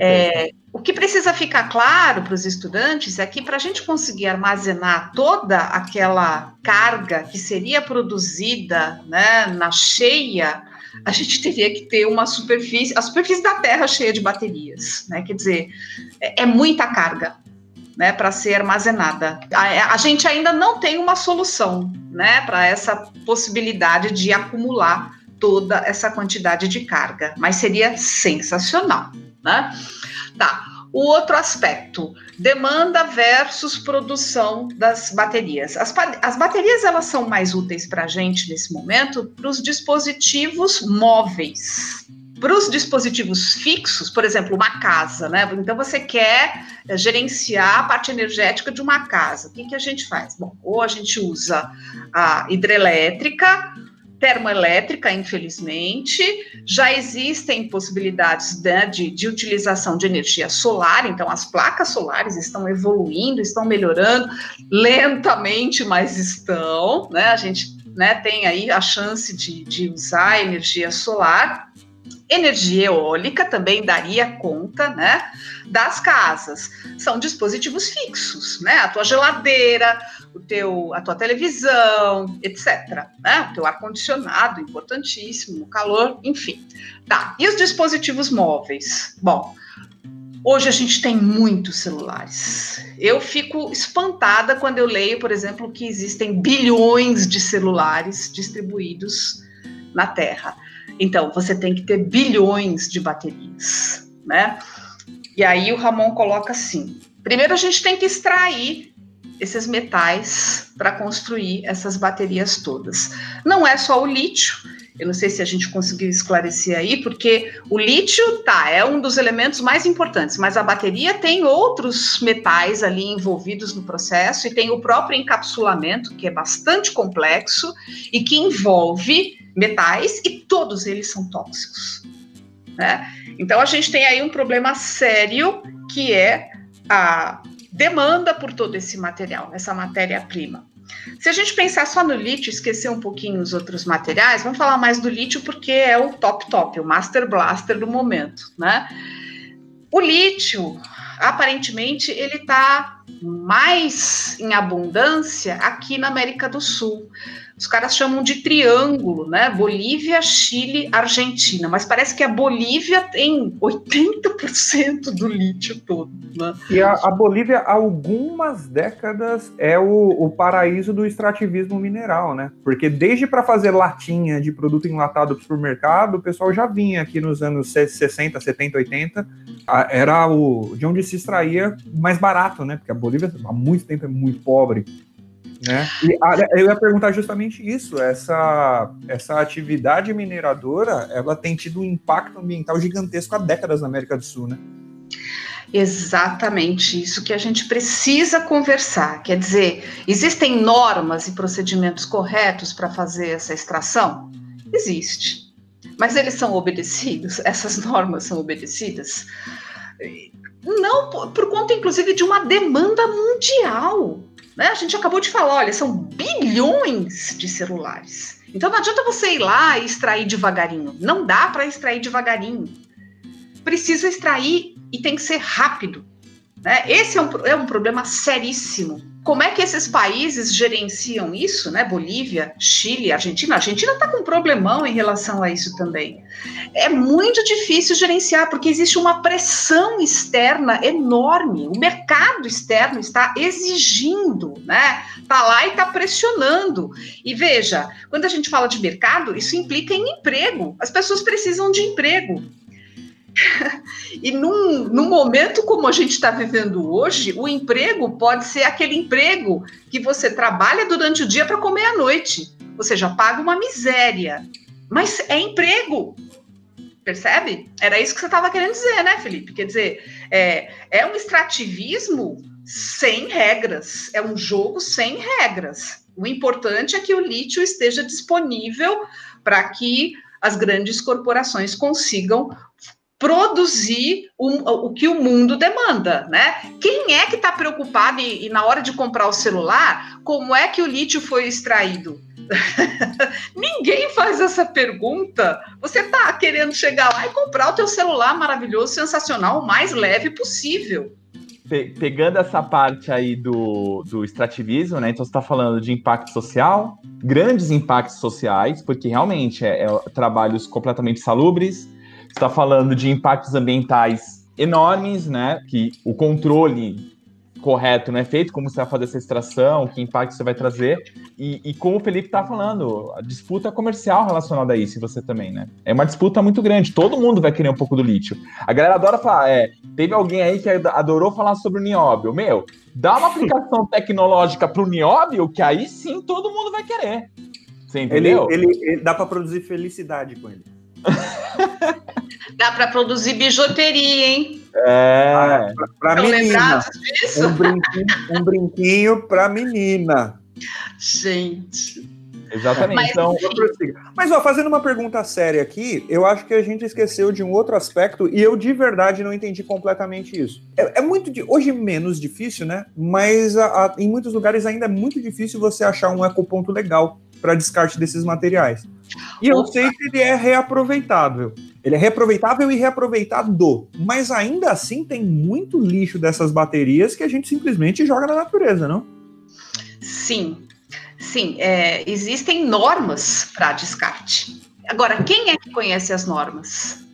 É, o que precisa ficar claro para os estudantes é que para a gente conseguir armazenar toda aquela carga que seria produzida né, na cheia, a gente teria que ter uma superfície, a superfície da Terra cheia de baterias, né? Quer dizer, é, é muita carga. Né, para ser armazenada. A, a, gente ainda não tem uma solução né, para essa possibilidade de acumular toda essa quantidade de carga, mas seria sensacional. Né? Tá. O outro aspecto, demanda versus produção das baterias. As, as baterias elas são mais úteis para a gente nesse momento para os dispositivos móveis. Para os dispositivos fixos, por exemplo, uma casa, né? Então você quer eh, gerenciar a parte energética de uma casa. O que, que a gente faz? Bom, ou a gente usa a hidrelétrica, termoelétrica, infelizmente. Já existem possibilidades né, de, de utilização de energia solar, então as placas solares estão evoluindo, estão melhorando lentamente, mas estão. Né? A gente né, tem aí a chance de, de usar energia solar. Energia eólica também daria conta, né, das casas. São dispositivos fixos, né? A tua geladeira, o teu, a tua televisão, etc. Né? O teu ar-condicionado, importantíssimo, o calor, enfim. Tá, e os dispositivos móveis? Bom, hoje a gente tem muitos celulares. Eu fico espantada quando eu leio, por exemplo, que existem bilhões de celulares distribuídos na Terra. Então, você tem que ter bilhões de baterias, né? E aí o Ramon coloca assim: primeiro a gente tem que extrair esses metais para construir essas baterias todas. Não é só o lítio, eu não sei se a gente conseguiu esclarecer aí, porque o lítio, tá, é um dos elementos mais importantes, mas a bateria tem outros metais ali envolvidos no processo e tem o próprio encapsulamento, que é bastante complexo e que envolve metais e todos eles são tóxicos. Né? Então a gente tem aí um problema sério que é a demanda por todo esse material, essa matéria-prima. Se a gente pensar só no lítio, esquecer um pouquinho os outros materiais, vamos falar mais do lítio porque é o top top, o master blaster do momento, né? O lítio, aparentemente, ele está mais em abundância aqui na América do Sul. Os caras chamam de triângulo, né? Bolívia, Chile, Argentina. Mas parece que a Bolívia tem 80% do lítio todo. Né? E a, a, Bolívia, há algumas décadas, é o, o, paraíso do extrativismo mineral, né? Porque desde para fazer latinha de produto enlatado para o supermercado, o pessoal já vinha aqui nos anos 60, 70, 80. Era o de onde se extraía mais barato, né? Porque a Bolívia há muito tempo é muito pobre. Né? E eu ia perguntar justamente isso, essa, essa atividade mineradora, ela tem tido um impacto ambiental gigantesco há décadas na América do Sul, né? Exatamente isso que a gente precisa conversar. Quer dizer, existem normas e procedimentos corretos para fazer essa extração? Existe. Mas eles são obedecidos? Essas normas são obedecidas? Não, por, por conta, inclusive, de uma demanda mundial. Né? A gente acabou de falar, olha, são bilhões de celulares. Então não adianta você ir lá e extrair devagarinho. Não dá para extrair devagarinho. Precisa extrair e tem que ser rápido. Né? Esse é um, é um problema seríssimo. Como é que esses países gerenciam isso, né? Bolívia, Chile, Argentina. A Argentina está com um problemão em relação a isso também. É muito difícil gerenciar, porque existe uma pressão externa enorme. O mercado externo está exigindo, né? Está lá e está pressionando. E veja, quando a gente fala de mercado, isso implica em emprego. As pessoas precisam de emprego. e num, num momento como a gente está vivendo hoje, o emprego pode ser aquele emprego que você trabalha durante o dia para comer à noite. Ou seja, paga uma miséria. Mas é emprego. Percebe? Era isso que você estava querendo dizer, né, Felipe? Quer dizer, é, é um extrativismo sem regras. É um jogo sem regras. O importante é que o lítio esteja disponível para que as grandes corporações consigam produzir o, o que o mundo demanda, né? Quem é que está preocupado e, e, na hora de comprar o celular, como é que o lítio foi extraído? Ninguém faz essa pergunta. Você está querendo chegar lá e comprar o teu celular maravilhoso, sensacional, o mais leve possível. Pe pegando essa parte aí do, do extrativismo, né? Então você está falando de impacto social, grandes impactos sociais, porque realmente é, é trabalhos completamente salubres, está falando de impactos ambientais enormes, né? Que o controle correto não é feito, como você vai fazer essa extração, que impacto você vai trazer. E, e como o Felipe está falando, a disputa comercial relacionada a isso, e você também, né? É uma disputa muito grande, todo mundo vai querer um pouco do lítio. A galera adora falar, é, teve alguém aí que adorou falar sobre o nióbio. Meu, dá uma aplicação tecnológica para o nióbio, que aí sim todo mundo vai querer. Você entendeu? Ele, ele, ele dá para produzir felicidade com ele. Dá para produzir bijuteria, hein? É. Ah, para menina. Um brinquinho, um brinquinho para menina. Gente. Exatamente. Mas, então, mas ó, fazendo uma pergunta séria aqui, eu acho que a gente esqueceu de um outro aspecto e eu de verdade não entendi completamente isso. É, é muito hoje menos difícil, né? Mas a, a, em muitos lugares ainda é muito difícil você achar um ecoponto legal para descarte desses materiais. E eu sei que ele é reaproveitável. Ele é reaproveitável e reaproveitado. Mas ainda assim tem muito lixo dessas baterias que a gente simplesmente joga na natureza, não? Sim. Sim, é, existem normas para descarte. Agora, quem é que conhece as normas?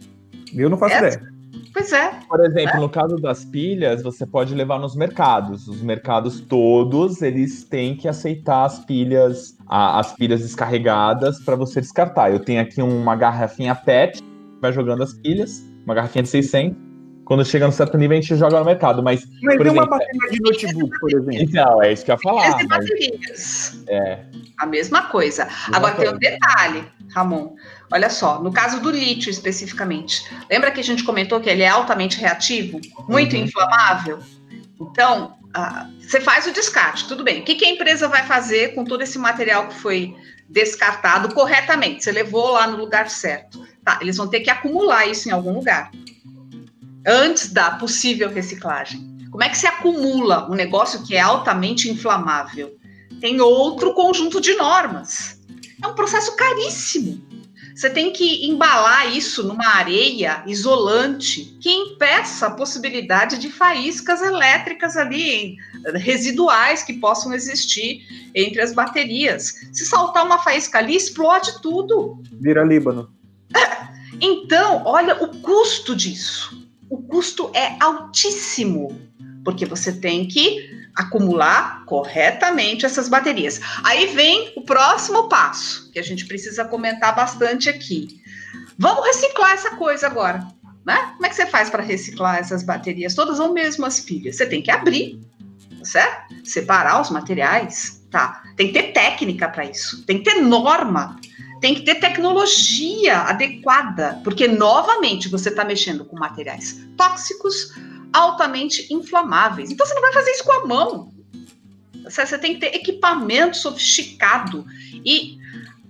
Eu não faço é, ideia. Pois é. Por exemplo, é. no caso das pilhas, você pode levar nos mercados. Os mercados todos, eles têm que aceitar as pilhas, a, as pilhas descarregadas para você descartar. Eu tenho aqui uma garrafinha PET, vai jogando as pilhas, uma garrafinha de 600. Quando chega no certo nível, a gente joga no mercado. Mas, mas tem uma bateria de notebook, por exemplo. Então, é isso que eu ia falar. Mas... baterias. É. A mesma coisa. Agora tem um detalhe, Ramon. Olha só, no caso do lítio especificamente, lembra que a gente comentou que ele é altamente reativo, muito uhum. inflamável? Então, uh, você faz o descarte, tudo bem. O que, que a empresa vai fazer com todo esse material que foi descartado corretamente? Você levou lá no lugar certo. Tá, eles vão ter que acumular isso em algum lugar antes da possível reciclagem. Como é que se acumula um negócio que é altamente inflamável? Tem outro conjunto de normas. É um processo caríssimo. Você tem que embalar isso numa areia isolante que impeça a possibilidade de faíscas elétricas ali, residuais que possam existir entre as baterias. Se saltar uma faísca ali, explode tudo. Vira Líbano. Então, olha o custo disso. O custo é altíssimo, porque você tem que acumular corretamente essas baterias. Aí vem o próximo passo, que a gente precisa comentar bastante aqui. Vamos reciclar essa coisa agora. Né? Como é que você faz para reciclar essas baterias todas ou mesmo as pilhas? Você tem que abrir, tá certo? Separar os materiais, tá? Tem que ter técnica para isso, tem que ter norma, tem que ter tecnologia adequada, porque novamente você está mexendo com materiais tóxicos, altamente inflamáveis. Então você não vai fazer isso com a mão. Você tem que ter equipamento sofisticado. E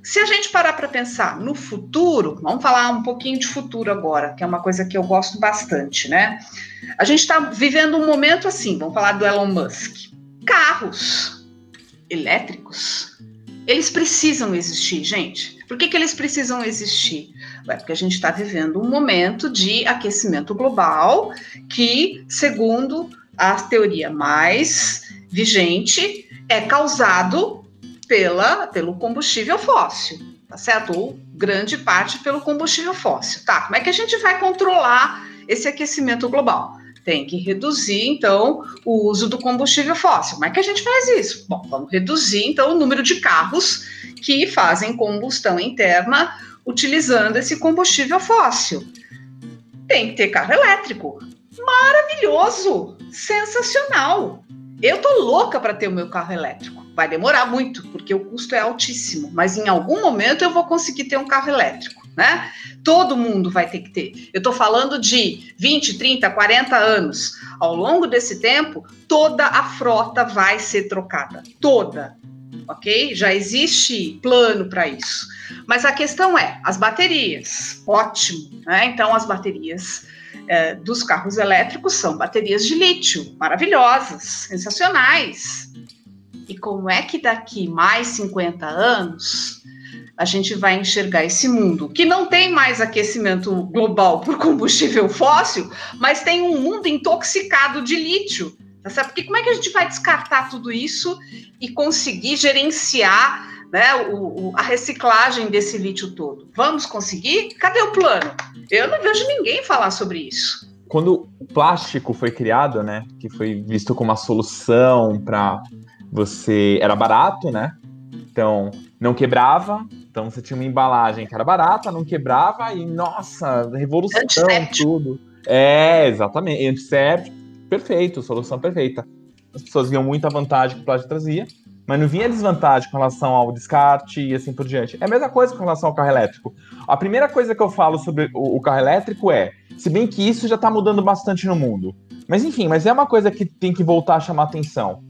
se a gente parar para pensar no futuro, vamos falar um pouquinho de futuro agora, que é uma coisa que eu gosto bastante, né? A gente está vivendo um momento assim, vamos falar do Elon Musk. Carros elétricos, eles precisam existir, gente. Por que, que eles precisam existir? Porque a gente está vivendo um momento de aquecimento global que, segundo a teoria mais vigente, é causado pela, pelo combustível fóssil, tá certo? Ou grande parte pelo combustível fóssil. Tá, como é que a gente vai controlar esse aquecimento global? Tem que reduzir, então, o uso do combustível fóssil. Como é que a gente faz isso? Bom, vamos reduzir, então, o número de carros que fazem combustão interna utilizando esse combustível fóssil. Tem que ter carro elétrico. Maravilhoso! Sensacional! Eu tô louca para ter o meu carro elétrico. Vai demorar muito, porque o custo é altíssimo, mas em algum momento eu vou conseguir ter um carro elétrico, né? Todo mundo vai ter que ter. Eu tô falando de 20, 30, 40 anos. Ao longo desse tempo, toda a frota vai ser trocada. Toda ok? Já existe plano para isso. Mas a questão é, as baterias, ótimo, né? Então as baterias é, dos carros elétricos são baterias de lítio, maravilhosas, sensacionais. E como é que daqui mais 50 anos a gente vai enxergar esse mundo que não tem mais aquecimento global por combustível fóssil, mas tem um mundo intoxicado de lítio? Tá certo? Porque como é que a gente vai descartar tudo isso e conseguir gerenciar né, o, o, a reciclagem desse lítio todo? Vamos conseguir? Cadê o plano? Eu não vejo ninguém falar sobre isso. Quando o plástico foi criado, né, que foi visto como uma solução para você era barato, né? Então não quebrava, então você tinha uma embalagem que era barata, não quebrava e nossa, revolução tudo. É, exatamente, antisséptico perfeito, solução perfeita. As pessoas viam muita vantagem que o plástico trazia, mas não vinha desvantagem com relação ao descarte e assim por diante. É a mesma coisa com relação ao carro elétrico. A primeira coisa que eu falo sobre o, o carro elétrico é, se bem que isso já está mudando bastante no mundo. Mas enfim, mas é uma coisa que tem que voltar a chamar atenção.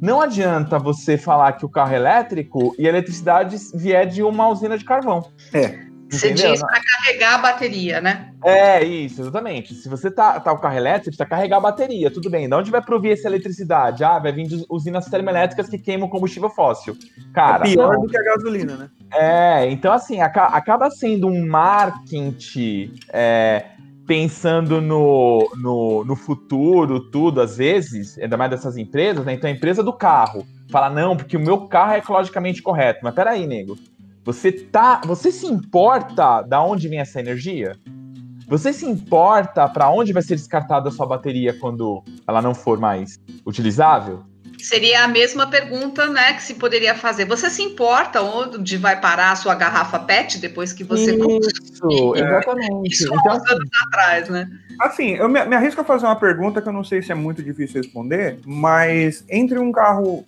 Não adianta você falar que o carro é elétrico e a eletricidade vier de uma usina de carvão. É. Você diz para carregar a bateria, né? É, isso, exatamente. Se você tá, tá o carro elétrico, precisa carregar a bateria, tudo bem. De onde vai provir essa eletricidade? Ah, vai vir de usinas termoelétricas que queimam combustível fóssil. Cara. É pior não. do que a gasolina, né? É, então assim, acaba sendo um marketing é, pensando no, no, no futuro, tudo, às vezes, ainda mais dessas empresas, né? Então a empresa do carro fala, não, porque o meu carro é ecologicamente correto. Mas peraí, nego. Você tá, você se importa da onde vem essa energia? Você se importa para onde vai ser descartada a sua bateria quando ela não for mais utilizável? Seria a mesma pergunta, né, que se poderia fazer. Você se importa onde vai parar a sua garrafa PET depois que você Isso, exatamente. Isso então, assim, anos atrás, né? Assim, eu me, me arrisco a fazer uma pergunta que eu não sei se é muito difícil responder, mas entre um carro,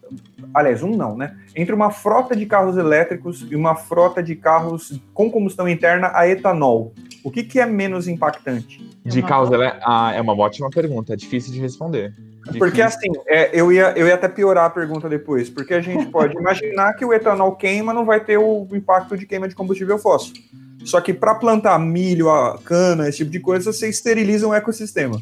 aliás, um não, né? Entre uma frota de carros elétricos e uma frota de carros com combustão interna a etanol, o que, que é menos impactante? De é carros elétricos? Ah, é uma ótima pergunta, é difícil de responder. Porque assim, é, eu, ia, eu ia até piorar a pergunta depois, porque a gente pode imaginar que o etanol queima não vai ter o impacto de queima de combustível fóssil. Só que para plantar milho, cana, esse tipo de coisa, você esteriliza um ecossistema.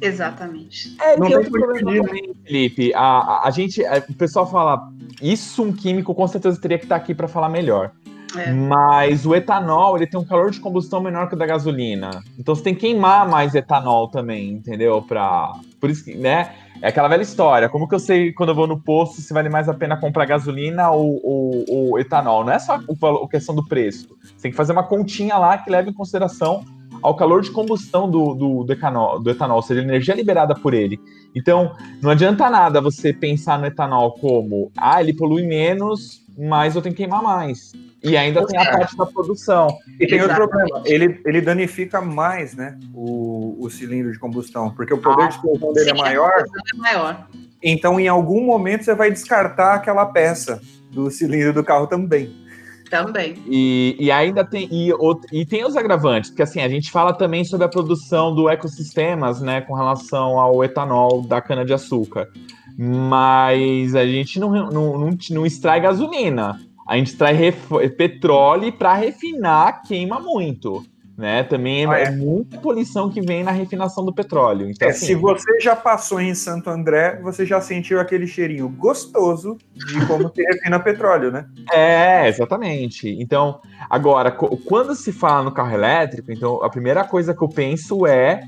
Exatamente. É, não tem problema também, Felipe. A, a, a gente, a, o pessoal fala, isso um químico com certeza teria que estar tá aqui para falar melhor. É. Mas o etanol, ele tem um calor de combustão menor que o da gasolina. Então você tem que queimar mais etanol também, entendeu? Pra... Por isso que, né? É aquela velha história. Como que eu sei quando eu vou no posto se vale mais a pena comprar gasolina ou, ou, ou etanol? Não é só a questão do preço. Você tem que fazer uma continha lá que leve em consideração ao calor de combustão do, do, do, etanol, do etanol, ou seja, a energia liberada por ele. Então, não adianta nada você pensar no etanol como, ah, ele polui menos, mas eu tenho que queimar mais. E ainda tem a parte da produção. E tem outro problema, ele, ele danifica mais né, o, o cilindro de combustão, porque o poder ah, de explosão dele é maior. é maior. Então, em algum momento, você vai descartar aquela peça do cilindro do carro também. Também. E, e ainda tem e, e tem os agravantes, porque assim, a gente fala também sobre a produção do ecossistemas, né, com relação ao etanol da cana-de-açúcar. Mas a gente não, não, não, não extrai gasolina a gente extrai petróleo para refinar queima muito né? Também é, ah, é, muita poluição que vem na refinação do petróleo. Então, é, assim, se você já passou em Santo André, você já sentiu aquele cheirinho gostoso de como se refina petróleo, né? É, exatamente. Então, agora, quando se fala no carro elétrico, então a primeira coisa que eu penso é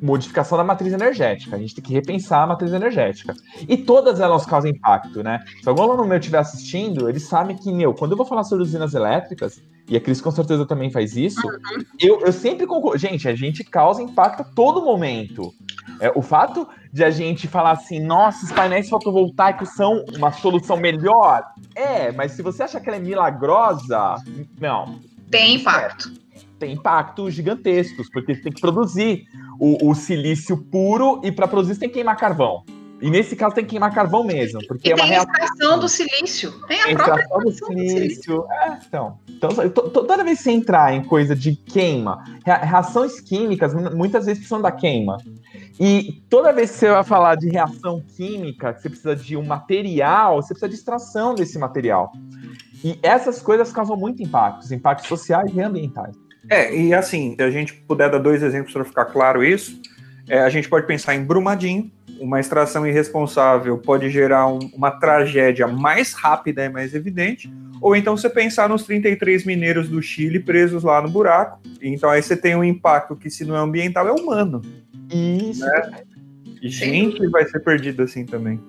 modificação da matriz energética. A gente tem que repensar a matriz energética. E todas elas causam impacto, né? Se algum aluno meu estiver assistindo, ele sabe que, meu, quando eu vou falar sobre usinas elétricas, e a Cris com certeza também faz isso. Uhum. Eu, eu sempre concordo. Gente, a gente causa impacto a todo momento. É, o fato de a gente falar assim, nossa, os painéis fotovoltaicos são uma solução melhor. É, mas se você acha que ela é milagrosa, não. Tem impacto. tem impactos gigantescos, porque você tem que produzir o, o silício puro e para produzir você tem que queimar carvão. E nesse caso tem que queimar carvão mesmo, porque e é uma tem a extração do silício. Tem a, própria extração do silício. silício. É, então, então, toda vez que você entrar em coisa de queima, reações químicas muitas vezes precisam da queima. E toda vez que você vai falar de reação química, que você precisa de um material, você precisa de extração desse material. E essas coisas causam muito impactos, impactos sociais e ambientais. É, e assim, se a gente puder dar dois exemplos para ficar claro isso, é, a gente pode pensar em Brumadinho, uma extração irresponsável pode gerar um, uma tragédia mais rápida e mais evidente, ou então você pensar nos 33 mineiros do Chile presos lá no buraco, então aí você tem um impacto que se não é ambiental é humano. Isso. Né? Gente vai ser perdido assim também.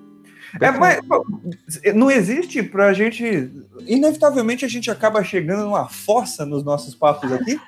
É, mas não existe pra gente. Inevitavelmente a gente acaba chegando numa fossa nos nossos papos aqui.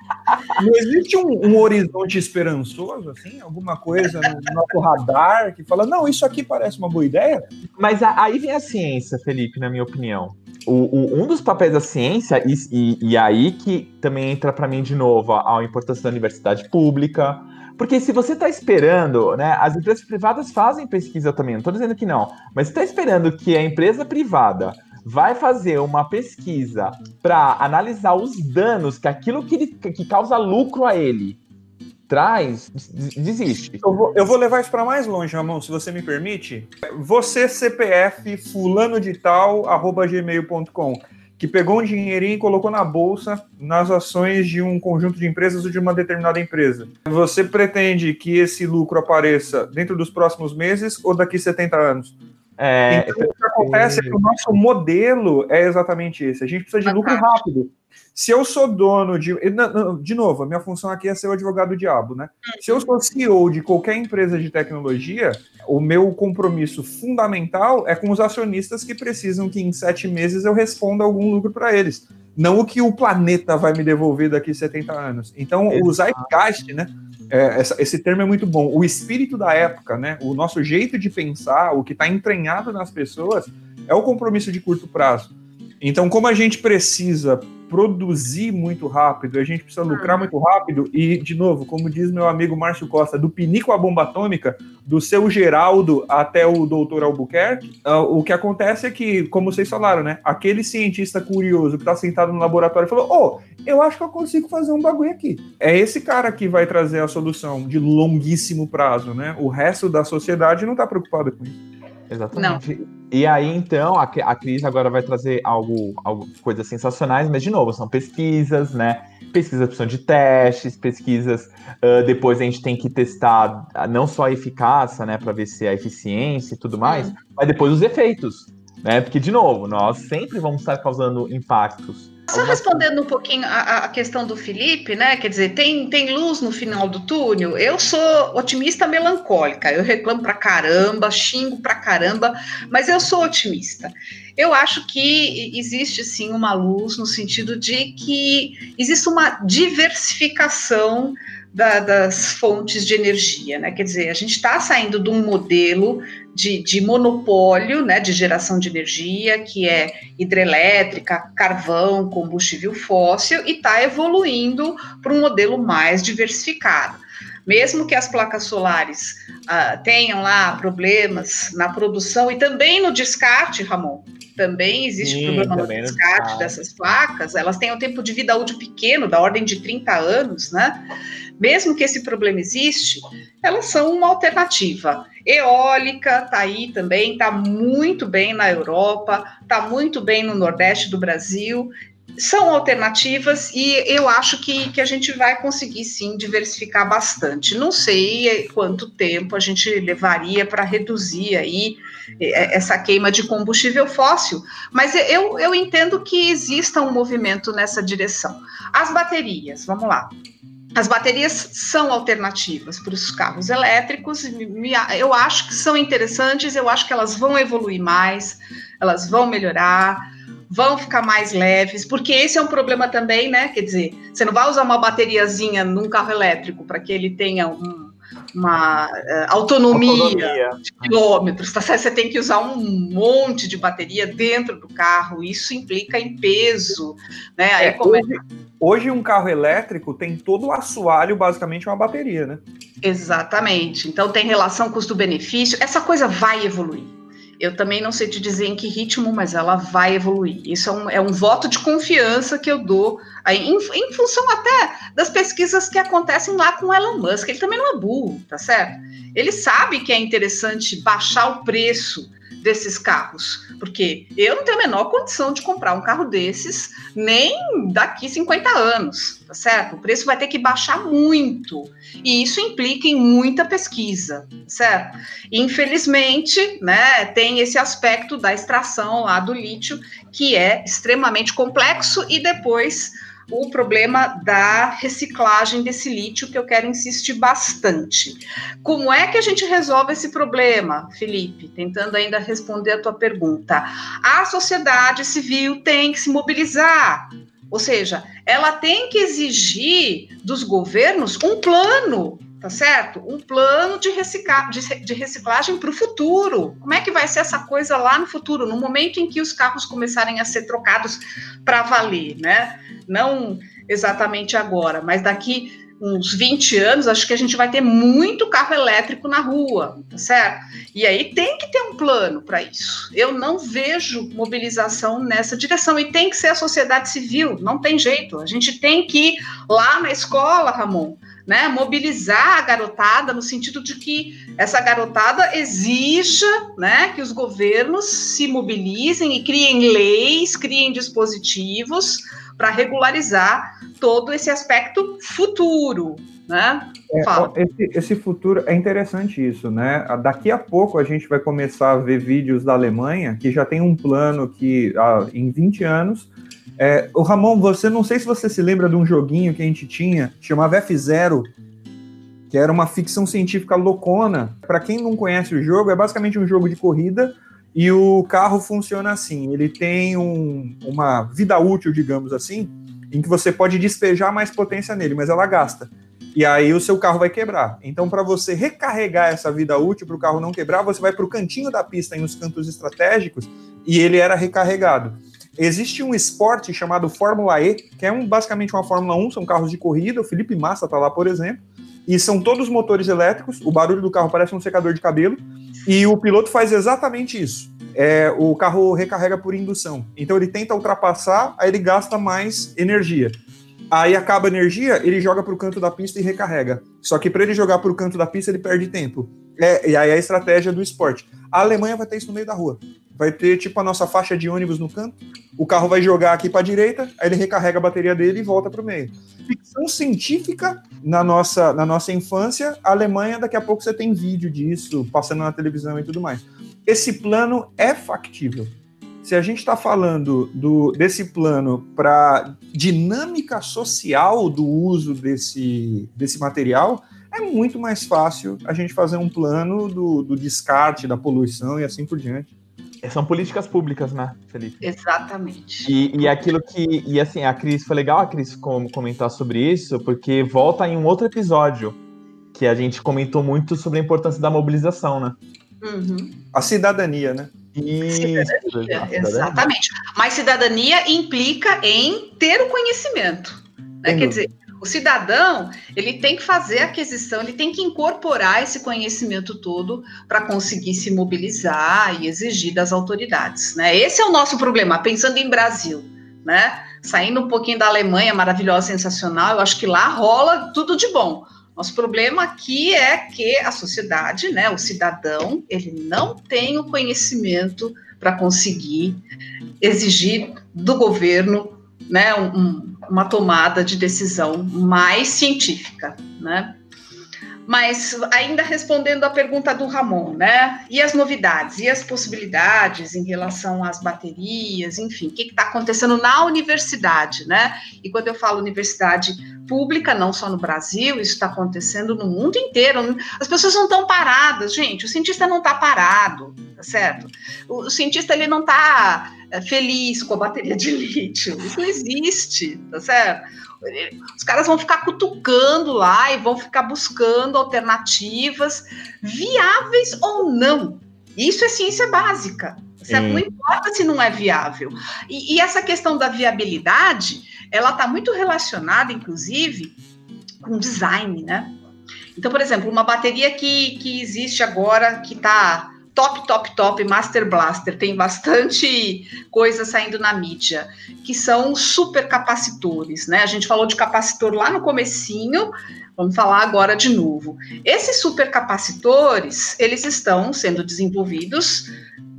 Não existe um, um horizonte esperançoso, assim, alguma coisa no nosso radar que fala, não, isso aqui parece uma boa ideia. Mas aí vem a ciência, Felipe, na minha opinião. O, o, um dos papéis da ciência, e, e, e aí que também entra para mim de novo a, a importância da universidade pública, porque se você está esperando, né? As empresas privadas fazem pesquisa também, não estou dizendo que não, mas está esperando que a empresa privada vai fazer uma pesquisa para analisar os danos que aquilo que, ele, que causa lucro a ele traz, desiste. Eu vou, eu vou levar isso para mais longe, Ramon, se você me permite. Você, CPF, fulano de tal, arroba gmail.com que pegou um dinheirinho e colocou na bolsa nas ações de um conjunto de empresas ou de uma determinada empresa. Você pretende que esse lucro apareça dentro dos próximos meses ou daqui 70 anos? É, então, o que acontece é que o nosso modelo é exatamente esse. A gente precisa de lucro rápido. Se eu sou dono de. De novo, a minha função aqui é ser o advogado do diabo, né? Se eu sou CEO de qualquer empresa de tecnologia, o meu compromisso fundamental é com os acionistas que precisam que em sete meses eu responda algum lucro para eles. Não o que o planeta vai me devolver daqui 70 anos. Então, Exato. o Zeitgeist, né? É, essa, esse termo é muito bom. O espírito da época, né? O nosso jeito de pensar, o que está entranhado nas pessoas, é o compromisso de curto prazo. Então, como a gente precisa produzir muito rápido, a gente precisa lucrar muito rápido, e, de novo, como diz meu amigo Márcio Costa, do pinico à bomba atômica, do seu Geraldo até o doutor Albuquerque, uh, o que acontece é que, como vocês falaram, né, aquele cientista curioso que está sentado no laboratório falou: Ô, oh, eu acho que eu consigo fazer um bagulho aqui. É esse cara que vai trazer a solução de longuíssimo prazo, né? O resto da sociedade não está preocupado com isso. Exatamente. Não. E aí, então, a, a Cris agora vai trazer algo, algo, coisas sensacionais, mas, de novo, são pesquisas, né? Pesquisas opção de testes, pesquisas. Uh, depois a gente tem que testar não só a eficácia, né, para ver se é a eficiência e tudo mais, mas depois os efeitos, né? Porque, de novo, nós sempre vamos estar causando impactos só respondendo um pouquinho a, a, questão do Felipe, né? Quer dizer, tem, tem luz no final do túnel? Eu sou otimista melancólica, eu reclamo pra caramba, xingo pra caramba, mas eu sou otimista. Eu acho que existe sim uma luz no sentido de que existe uma diversificação da, das fontes de energia, né? Quer dizer, a gente está saindo de um modelo de, de, monopólio, né, de geração de energia, que é hidrelétrica, carvão, combustível fóssil, e está evoluindo para um modelo mais diversificado. Mesmo que as placas solares ah, tenham lá problemas na produção e também no descarte, Ramon, também existe Sim, problema no descarte dessas placas, elas têm um tempo de vida útil pequeno, da ordem de 30 anos, né? Mesmo que esse problema existe, elas são uma alternativa. Eólica está aí também, está muito bem na Europa, está muito bem no Nordeste do Brasil. São alternativas e eu acho que, que a gente vai conseguir sim diversificar bastante. Não sei quanto tempo a gente levaria para reduzir aí é, essa queima de combustível fóssil, mas eu, eu entendo que exista um movimento nessa direção. As baterias, vamos lá. As baterias são alternativas para os carros elétricos, eu acho que são interessantes, eu acho que elas vão evoluir mais, elas vão melhorar, vão ficar mais leves, porque esse é um problema também, né? Quer dizer, você não vai usar uma bateriazinha num carro elétrico para que ele tenha um, uma uh, autonomia, autonomia, de quilômetros, tá certo? Você tem que usar um monte de bateria dentro do carro, isso implica em peso, né? Aí, é, hoje, hoje, um carro elétrico tem todo o assoalho, basicamente, uma bateria, né? Exatamente. Então tem relação custo-benefício, essa coisa vai evoluir. Eu também não sei te dizer em que ritmo, mas ela vai evoluir. Isso é um, é um voto de confiança que eu dou, em, em, função até das pesquisas que acontecem lá com o Elon Musk. Ele também não é burro, tá certo? Ele sabe que é interessante baixar o preço desses carros, porque eu não tenho a menor condição de comprar um carro desses nem daqui 50 anos, tá certo? O preço vai ter que baixar muito, e isso implica em muita pesquisa, certo? Infelizmente, né, tem esse aspecto da extração lá do lítio que é extremamente complexo e depois o problema da reciclagem desse lítio, que eu quero insistir bastante. Como é que a gente resolve esse problema, Felipe? Tentando ainda responder a tua pergunta. A sociedade civil tem que se mobilizar. Ou seja, ela tem que exigir dos governos um plano tá certo? Um plano de, recicla de, reciclagem para o futuro. Como é que vai ser essa coisa lá no futuro, no momento em que os carros começarem a ser trocados para valer, né? Não exatamente agora, mas daqui uns 20 anos, acho que a gente vai ter muito carro elétrico na rua, tá certo? E aí tem que ter um plano para isso. Eu não vejo mobilização nessa direção e tem que ser a sociedade civil, não tem jeito. A gente tem que ir lá na escola, Ramon, né, mobilizar a garotada no sentido de que essa garotada exija né, que os governos se mobilizem e criem leis, criem dispositivos para regularizar todo esse aspecto futuro. Né? É, esse, esse, futuro é interessante isso, né? Daqui a pouco a gente vai começar a ver vídeos da Alemanha que já tem um plano que ah, em 20 anos é, o Ramon, você não sei se você se lembra de um joguinho que a gente tinha, chamava F0, que era uma ficção científica loucona. Para quem não conhece o jogo, é basicamente um jogo de corrida e o carro funciona assim: ele tem um, uma vida útil, digamos assim, em que você pode despejar mais potência nele, mas ela gasta. E aí o seu carro vai quebrar. Então, para você recarregar essa vida útil para o carro não quebrar, você vai para o cantinho da pista, nos cantos estratégicos, e ele era recarregado. Existe um esporte chamado Fórmula E, que é um, basicamente uma Fórmula 1, são carros de corrida, o Felipe Massa está lá, por exemplo, e são todos motores elétricos, o barulho do carro parece um secador de cabelo, e o piloto faz exatamente isso. É, o carro recarrega por indução. Então ele tenta ultrapassar, aí ele gasta mais energia. Aí acaba a energia, ele joga para o canto da pista e recarrega. Só que para ele jogar para o canto da pista, ele perde tempo. É, e aí é a estratégia do esporte. A Alemanha vai ter isso no meio da rua vai ter tipo a nossa faixa de ônibus no canto, o carro vai jogar aqui para a direita, aí ele recarrega a bateria dele e volta para o meio. Ficção científica na nossa, na nossa infância, a Alemanha, daqui a pouco você tem vídeo disso, passando na televisão e tudo mais. Esse plano é factível. Se a gente está falando do, desse plano para dinâmica social do uso desse, desse material, é muito mais fácil a gente fazer um plano do, do descarte, da poluição e assim por diante. São políticas públicas, né, Felipe? Exatamente. E, e aquilo que. E assim, a Cris, foi legal a Cris comentar sobre isso, porque volta em um outro episódio que a gente comentou muito sobre a importância da mobilização, né? Uhum. A cidadania, né? Isso, cidadania, exatamente. Mas cidadania implica em ter o conhecimento. Né? Quer dizer, o cidadão, ele tem que fazer a aquisição, ele tem que incorporar esse conhecimento todo para conseguir se mobilizar e exigir das autoridades, né? Esse é o nosso problema, pensando em Brasil, né? Saindo um pouquinho da Alemanha, maravilhosa, sensacional, eu acho que lá rola tudo de bom. Nosso problema aqui é que a sociedade, né, o cidadão, ele não tem o conhecimento para conseguir exigir do governo, né, um, uma tomada de decisão mais científica, né? Mas ainda respondendo à pergunta do Ramon, né? E as novidades, e as possibilidades em relação às baterias, enfim, o que está acontecendo na universidade, né? E quando eu falo universidade pública, não só no Brasil, isso está acontecendo no mundo inteiro. As pessoas não estão paradas, gente. O cientista não está parado, tá certo? O, o cientista ele não está é, feliz com a bateria de lítio. Isso não existe, tá certo? Os caras vão ficar cutucando lá e vão ficar buscando alternativas viáveis ou não. Isso é ciência básica. Certo? Não importa se não é viável. E, e essa questão da viabilidade, ela está muito relacionada, inclusive, com design, né? Então, por exemplo, uma bateria que, que existe agora, que está top, top, top, Master Blaster, tem bastante coisa saindo na mídia, que são supercapacitores, né? A gente falou de capacitor lá no comecinho, vamos falar agora de novo. Esses supercapacitores, eles estão sendo desenvolvidos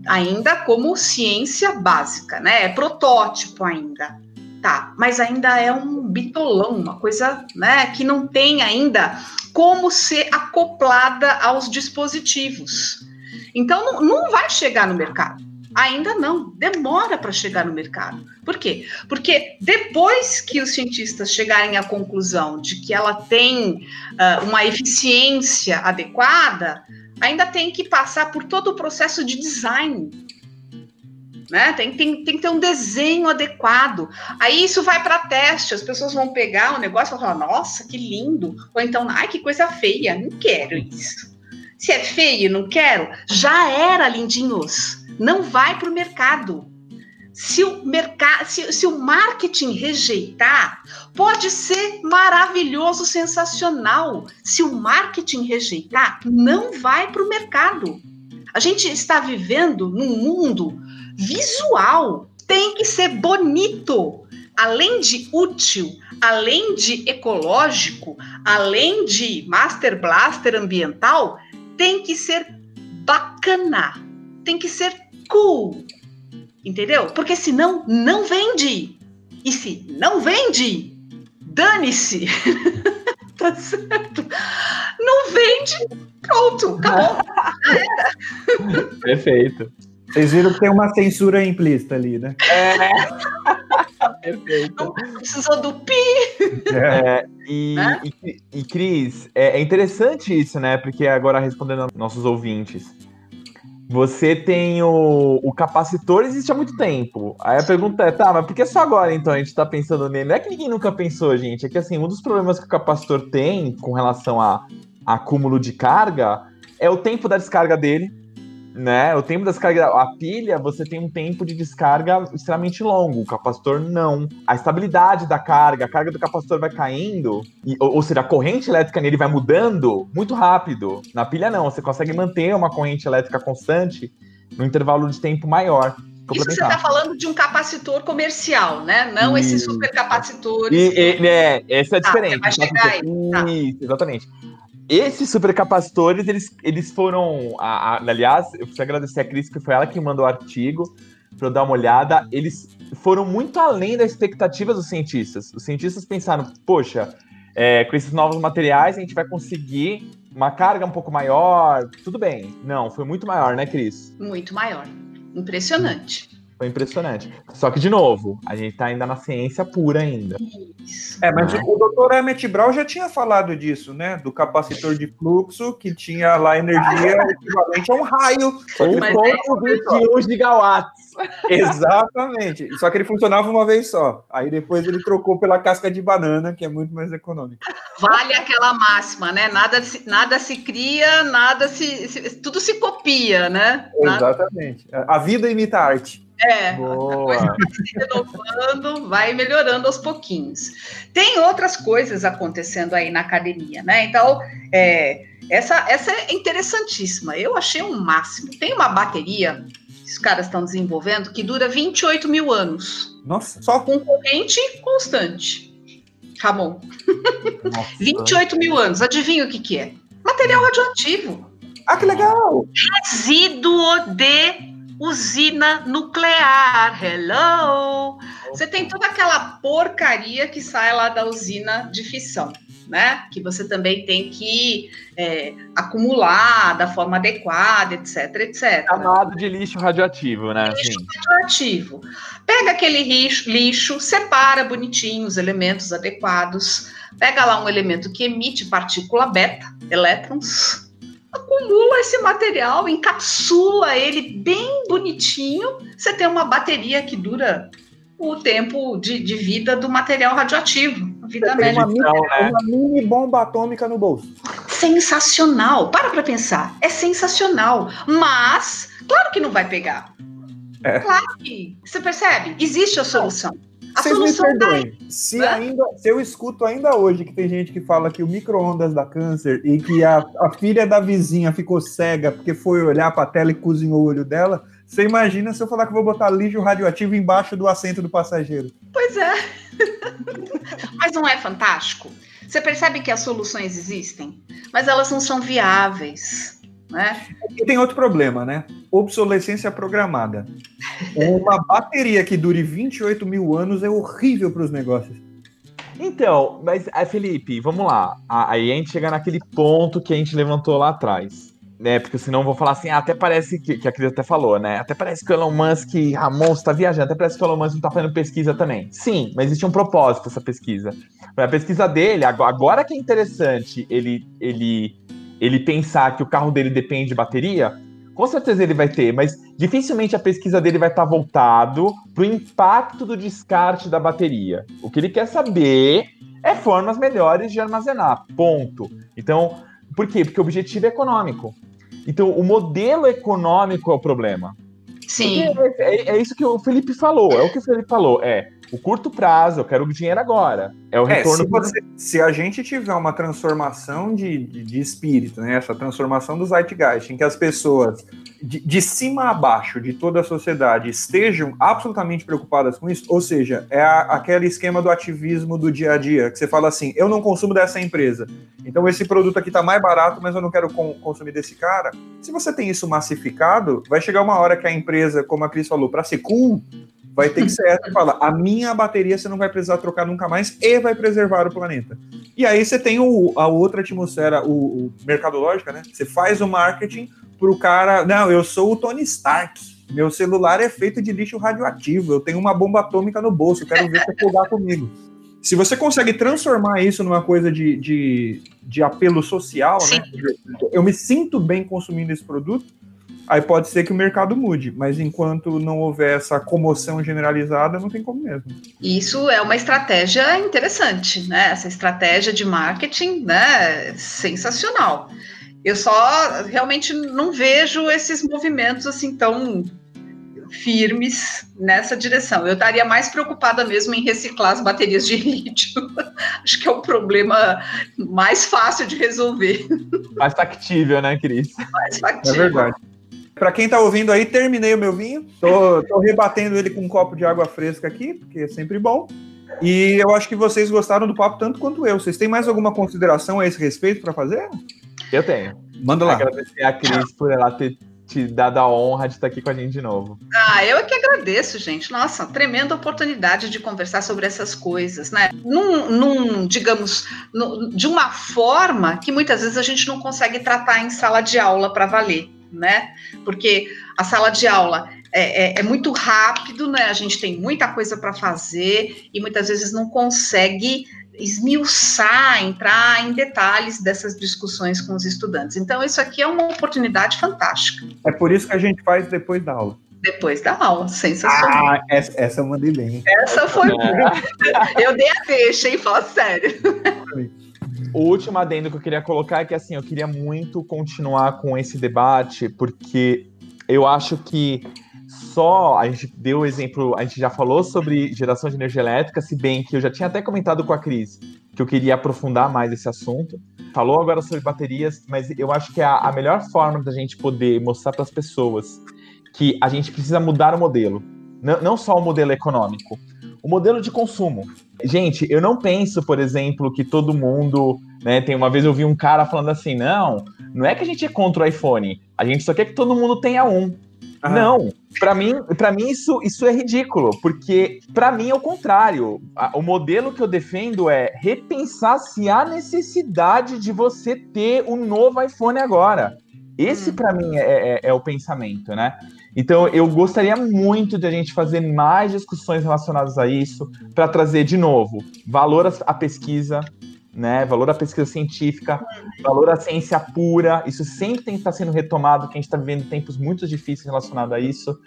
ainda como ciência básica, né? É protótipo ainda. Tá, mas ainda é um bitolão, uma coisa, né, que não tem ainda como ser acoplada aos dispositivos. Então, não, não vai chegar no mercado. Ainda não, demora para chegar no mercado. Por quê? Porque depois que os cientistas chegarem à conclusão de que ela tem uh, uma eficiência adequada, ainda tem que passar por todo o processo de design. Né? Tem, tem, tem que ter um desenho adequado. Aí isso vai para teste, as pessoas vão pegar o negócio e falar, nossa, que lindo. Ou então, ai, que coisa feia, não quero isso. Se é feio, não quero, já era, lindinhos. Não vai para o mercado. Se o, mercado, se, se o marketing rejeitar, pode ser maravilhoso, sensacional. Se o marketing rejeitar, não vai para o mercado. A gente está vivendo num mundo visual, tem que ser bonito. Além de útil, além de ecológico, além de Master Blaster ambiental, tem que ser bacana, tem que ser cool, entendeu? Porque senão não vende. E se não vende, dane-se. tá certo? Não vende, pronto, acabou. Perfeito. Vocês viram que tem uma censura implícita ali, né? É. Perfeito. Precisou do pi. É, e, né? e, e, Cris, é, é, interessante isso, né? Porque agora respondendo aos nossos ouvintes, você tem o, o capacitor, existe há muito tempo. Aí a pergunta é, tá, mas por que só agora então a gente tá pensando nele? Não é que ninguém nunca pensou, gente. É que assim, um dos problemas que o capacitor tem com relação a acúmulo de carga é o tempo da descarga dele né? O tempo da descarga, a pilha, você tem um tempo de descarga extremamente longo. O capacitor não. A estabilidade da carga, a carga do capacitor vai caindo, e, ou, ou seja, a corrente elétrica nele vai mudando muito rápido. Na pilha não, você consegue manter uma corrente elétrica constante no intervalo de tempo maior. Isso você está falando de um capacitor comercial, né? Não e... esse supercapacitor. E, e, é, essa é a ah, diferença. Vai chegar aí. Tá. Isso, exatamente. Esses supercapacitores, eles, eles foram. A, a, aliás, eu preciso agradecer a Cris, que foi ela que mandou o artigo para eu dar uma olhada. Eles foram muito além das expectativas dos cientistas. Os cientistas pensaram, poxa, é, com esses novos materiais a gente vai conseguir uma carga um pouco maior. Tudo bem. Não, foi muito maior, né, Cris? Muito maior. Impressionante. Foi impressionante. Só que, de novo, a gente tá ainda na ciência pura ainda. É, mas né? o doutor Emmett Brown já tinha falado disso, né? Do capacitor de fluxo, que tinha lá energia equivalente a um raio. Um ponto de gigawatts. Exatamente. Só que ele funcionava uma vez só. Aí depois ele trocou pela casca de banana, que é muito mais econômica. Vale aquela máxima, né? Nada se, nada se cria, nada se, se Tudo se copia, né? Exatamente. A vida imita a arte. É, Boa. a coisa vai se renovando, vai melhorando aos pouquinhos. Tem outras coisas acontecendo aí na academia, né? Então, é, essa, essa é interessantíssima. Eu achei um máximo. Tem uma bateria que os caras estão desenvolvendo que dura 28 mil anos. Nossa, só com corrente constante. Ramon. Nossa. 28 mil anos. Adivinha o que, que é? Material radioativo. Ah, que legal! Resíduo de usina nuclear. Hello! Você tem toda aquela porcaria que sai lá da usina de fissão, né? Que você também tem que é, acumular da forma adequada, etc, etc. Chamado de lixo radioativo, né? Lixo Sim. radioativo. Pega aquele lixo, lixo, separa bonitinho os elementos adequados, pega lá um elemento que emite partícula beta, elétrons, acumula esse material, encapsula ele bem bonitinho, você tem uma bateria que dura o tempo de, de vida do material radioativo. vida média. Uma, mini, né? uma mini bomba atômica no bolso. Sensacional. Para para pensar. É sensacional. Mas, claro que não vai pegar. É. Claro que. Você percebe? Existe a solução. Vocês me perdoem. Tá se, né? ainda, se eu escuto ainda hoje que tem gente que fala que o micro-ondas dá câncer e que a, a filha da vizinha ficou cega porque foi olhar para a tela e cozinhou o olho dela, você imagina se eu falar que vou botar lixo radioativo embaixo do assento do passageiro? Pois é. Mas não é fantástico? Você percebe que as soluções existem, mas elas não são viáveis. Né? E tem outro problema, né? Obsolescência programada. Uma bateria que dure 28 mil anos é horrível para os negócios. Então, mas Felipe, vamos lá. Aí a gente chega naquele ponto que a gente levantou lá atrás né? Porque senão eu vou falar assim, ah, até parece que, que a Cris até falou, né? Até parece que o Elon Musk, Ramon, está viajando, até parece que o Elon Musk não está fazendo pesquisa também. Sim, mas existe um propósito essa pesquisa. A pesquisa dele, agora que é interessante ele, ele, ele pensar que o carro dele depende de bateria, com certeza ele vai ter, mas dificilmente a pesquisa dele vai estar tá voltado para o impacto do descarte da bateria. O que ele quer saber é formas melhores de armazenar. Ponto. Então, por quê? Porque o objetivo é econômico. Então, o modelo econômico é o problema. Sim. É, é, é, isso que o Felipe falou. É o que o Felipe falou. É o curto prazo, eu quero o dinheiro agora. É o retorno. É, se, você, se, a gente tiver uma transformação de, de, de, espírito, né? Essa transformação do Zeitgeist, em que as pessoas de, de, cima a baixo de toda a sociedade estejam absolutamente preocupadas com isso, ou seja, é a, aquele esquema do ativismo do dia a dia, que você fala assim, eu não consumo dessa empresa, então esse produto aqui está mais barato, mas eu não quero com, consumir desse cara. Se você tem isso massificado, vai chegar uma hora que a empresa, como a Cris falou, para ser cool, vai ter que ser essa e fala, a minha bateria você não vai precisar trocar nunca mais e vai preservar o planeta. E aí você tem o, a outra atmosfera, o, o mercadológica, né? Você faz o marketing pro cara, não, eu sou o Tony Stark, meu celular é feito de lixo radioativo, eu tenho uma bomba atômica no bolso, quero ver você jogar comigo. Se você consegue transformar isso numa coisa de, de, de apelo social, né? Eu me sinto bem consumindo esse produto, aí pode ser que o mercado mude, mas enquanto não houver essa comoção generalizada, não tem como mesmo. Isso é uma estratégia interessante, né? Essa estratégia de marketing, né? Sensacional. Eu só realmente não vejo esses movimentos assim tão firmes nessa direção. Eu estaria mais preocupada mesmo em reciclar as baterias de lítio. Acho que é o problema mais fácil de resolver. Mais factível, né, Cris? Mais factível. É verdade. Para quem está ouvindo aí, terminei o meu vinho. Tô, tô rebatendo ele com um copo de água fresca aqui, porque é sempre bom. E eu acho que vocês gostaram do papo tanto quanto eu. Vocês têm mais alguma consideração a esse respeito para fazer? Eu tenho. Manda lá. Agradecer a Cris por ela ter te dado a honra de estar aqui com a gente de novo. Ah, eu é que agradeço, gente. Nossa, tremenda oportunidade de conversar sobre essas coisas, né? Num, num digamos, num, de uma forma que muitas vezes a gente não consegue tratar em sala de aula para valer, né? Porque a sala de aula é, é, é, muito rápido, né? A gente tem muita coisa para fazer e muitas vezes não consegue esmiuçar, entrar em detalhes dessas discussões com os estudantes. Então, isso aqui é uma oportunidade fantástica. É por isso que a gente faz depois da aula. Depois da aula, sensacional. Ah, essa, essa eu mandei bem. Essa foi. É. eu dei a deixa, hein? Fala sério. O último adendo que eu queria colocar é que assim, eu queria muito continuar com esse debate, porque eu acho que só, a gente deu o exemplo, a gente já falou sobre geração de energia elétrica, se bem que eu já tinha até comentado com a Cris que eu queria aprofundar mais esse assunto. Falou agora sobre baterias, mas eu acho que a, a melhor forma da gente poder mostrar para as pessoas que a gente precisa mudar o modelo, não, não só o modelo econômico, o modelo de consumo. Gente, eu não penso, por exemplo, que todo mundo, né, tem uma vez eu vi um cara falando assim, não, não é que a gente é contra o iPhone, a gente só quer que todo mundo tenha um. Não, para mim, para mim isso, isso é ridículo, porque para mim é o contrário. O modelo que eu defendo é repensar se há necessidade de você ter um novo iPhone agora. Esse hum. para mim é, é, é, o pensamento, né? Então eu gostaria muito de a gente fazer mais discussões relacionadas a isso para trazer de novo valor à pesquisa, né? Valor à pesquisa científica, valor à ciência pura. Isso sempre tem que estar sendo retomado, que a gente está vivendo tempos muito difíceis relacionados a isso.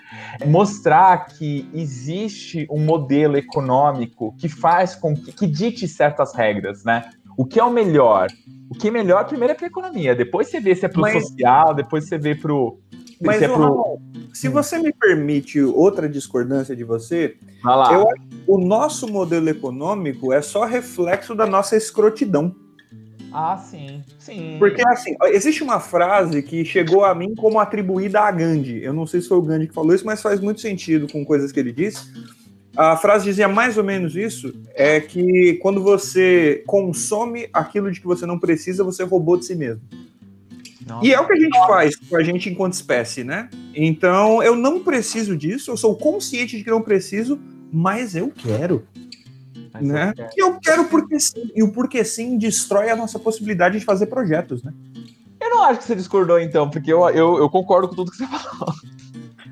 Mostrar que existe um modelo econômico que faz com que, que dite certas regras, né? O que é o melhor? O que é melhor primeiro é para a economia, depois você vê se é para o Mas... social, depois você vê para o Mas, é pro... Ramon, se hum. você me permite outra discordância de você, eu acho que o nosso modelo econômico é só reflexo da nossa escrotidão. Ah, sim, sim. Porque assim, existe uma frase que chegou a mim como atribuída a Gandhi. Eu não sei se foi o Gandhi que falou isso, mas faz muito sentido com coisas que ele disse. A frase dizia mais ou menos isso: é que quando você consome aquilo de que você não precisa, você roubou de si mesmo. Nossa. E é o que a gente faz com a gente enquanto espécie, né? Então, eu não preciso disso, eu sou consciente de que não preciso, mas eu quero. Mas né? Eu quero. E eu quero porque sim. E o porque sim destrói a nossa possibilidade de fazer projetos, né? Eu não acho que você discordou, então, porque eu, eu, eu concordo com tudo que você falou.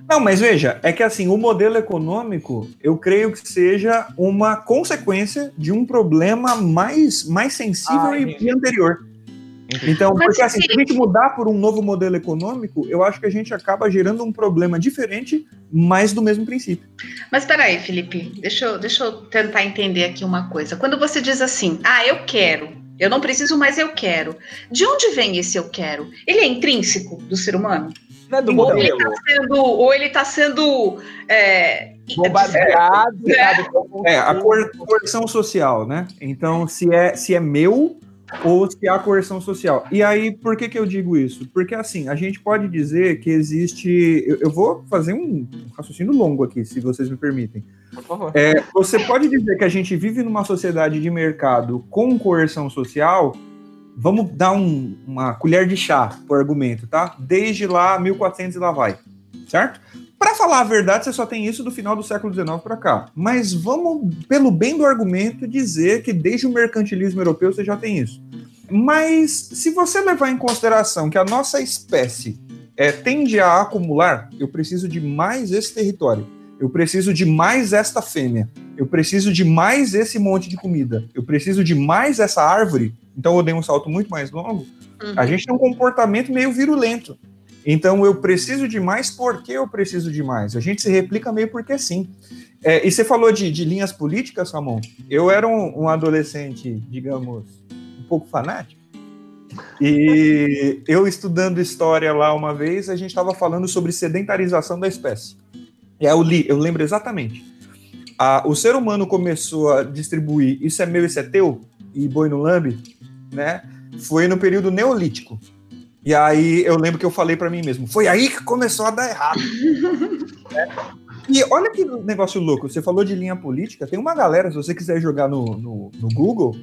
Não, mas veja, é que assim, o modelo econômico, eu creio que seja uma consequência de um problema mais, mais sensível ah, e, e anterior. Então, porque assim, se a gente mudar por um novo modelo econômico, eu acho que a gente acaba gerando um problema diferente, mas do mesmo princípio. Mas peraí, Felipe, deixa eu, deixa eu tentar entender aqui uma coisa. Quando você diz assim, ah, eu quero, eu não preciso, mas eu quero. De onde vem esse eu quero? Ele é intrínseco do ser humano? Não é do ou, ele tá sendo, ou ele está sendo. É, Bombardeado. É, é, a coerção social, né? Então, se é, se é meu, ou se há coerção social. E aí, por que, que eu digo isso? Porque, assim, a gente pode dizer que existe. Eu, eu vou fazer um raciocínio longo aqui, se vocês me permitem. Por favor. É, você pode dizer que a gente vive numa sociedade de mercado com coerção social. Vamos dar um, uma colher de chá pro argumento, tá? Desde lá, 1400 e lá vai. Certo? Para falar a verdade, você só tem isso do final do século XIX para cá. Mas vamos, pelo bem do argumento, dizer que desde o mercantilismo europeu você já tem isso. Mas se você levar em consideração que a nossa espécie é, tende a acumular, eu preciso de mais esse território, eu preciso de mais esta fêmea, eu preciso de mais esse monte de comida, eu preciso de mais essa árvore, então eu dei um salto muito mais longo, uhum. a gente tem um comportamento meio virulento. Então eu preciso de mais porque eu preciso de mais. A gente se replica meio porque sim. É, e você falou de, de, linhas políticas, Ramon. Eu era um, um, adolescente, digamos, um pouco fanático. E eu estudando história lá uma vez, a gente estava falando sobre sedentarização da espécie. E eu li, eu lembro exatamente. A, o ser humano começou a distribuir isso é meu, isso é teu, e boi no lambe, né? Foi no período neolítico. E aí eu lembro que eu falei para mim mesmo, foi aí que começou a dar errado. é. E olha que negócio louco, você falou de linha política, tem uma galera, se você quiser jogar no, no, no Google,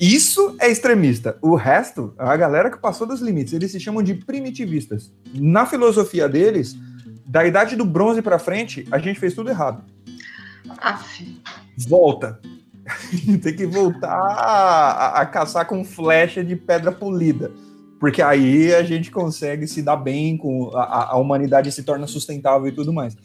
isso é extremista. O resto, a galera que passou dos limites, eles se chamam de primitivistas. Na filosofia deles, da idade do bronze para frente, a gente fez tudo errado. Aff. Volta. Tem que voltar a, a caçar com flecha de pedra polida porque aí a gente consegue se dar bem com a, a humanidade se torna sustentável e tudo mais.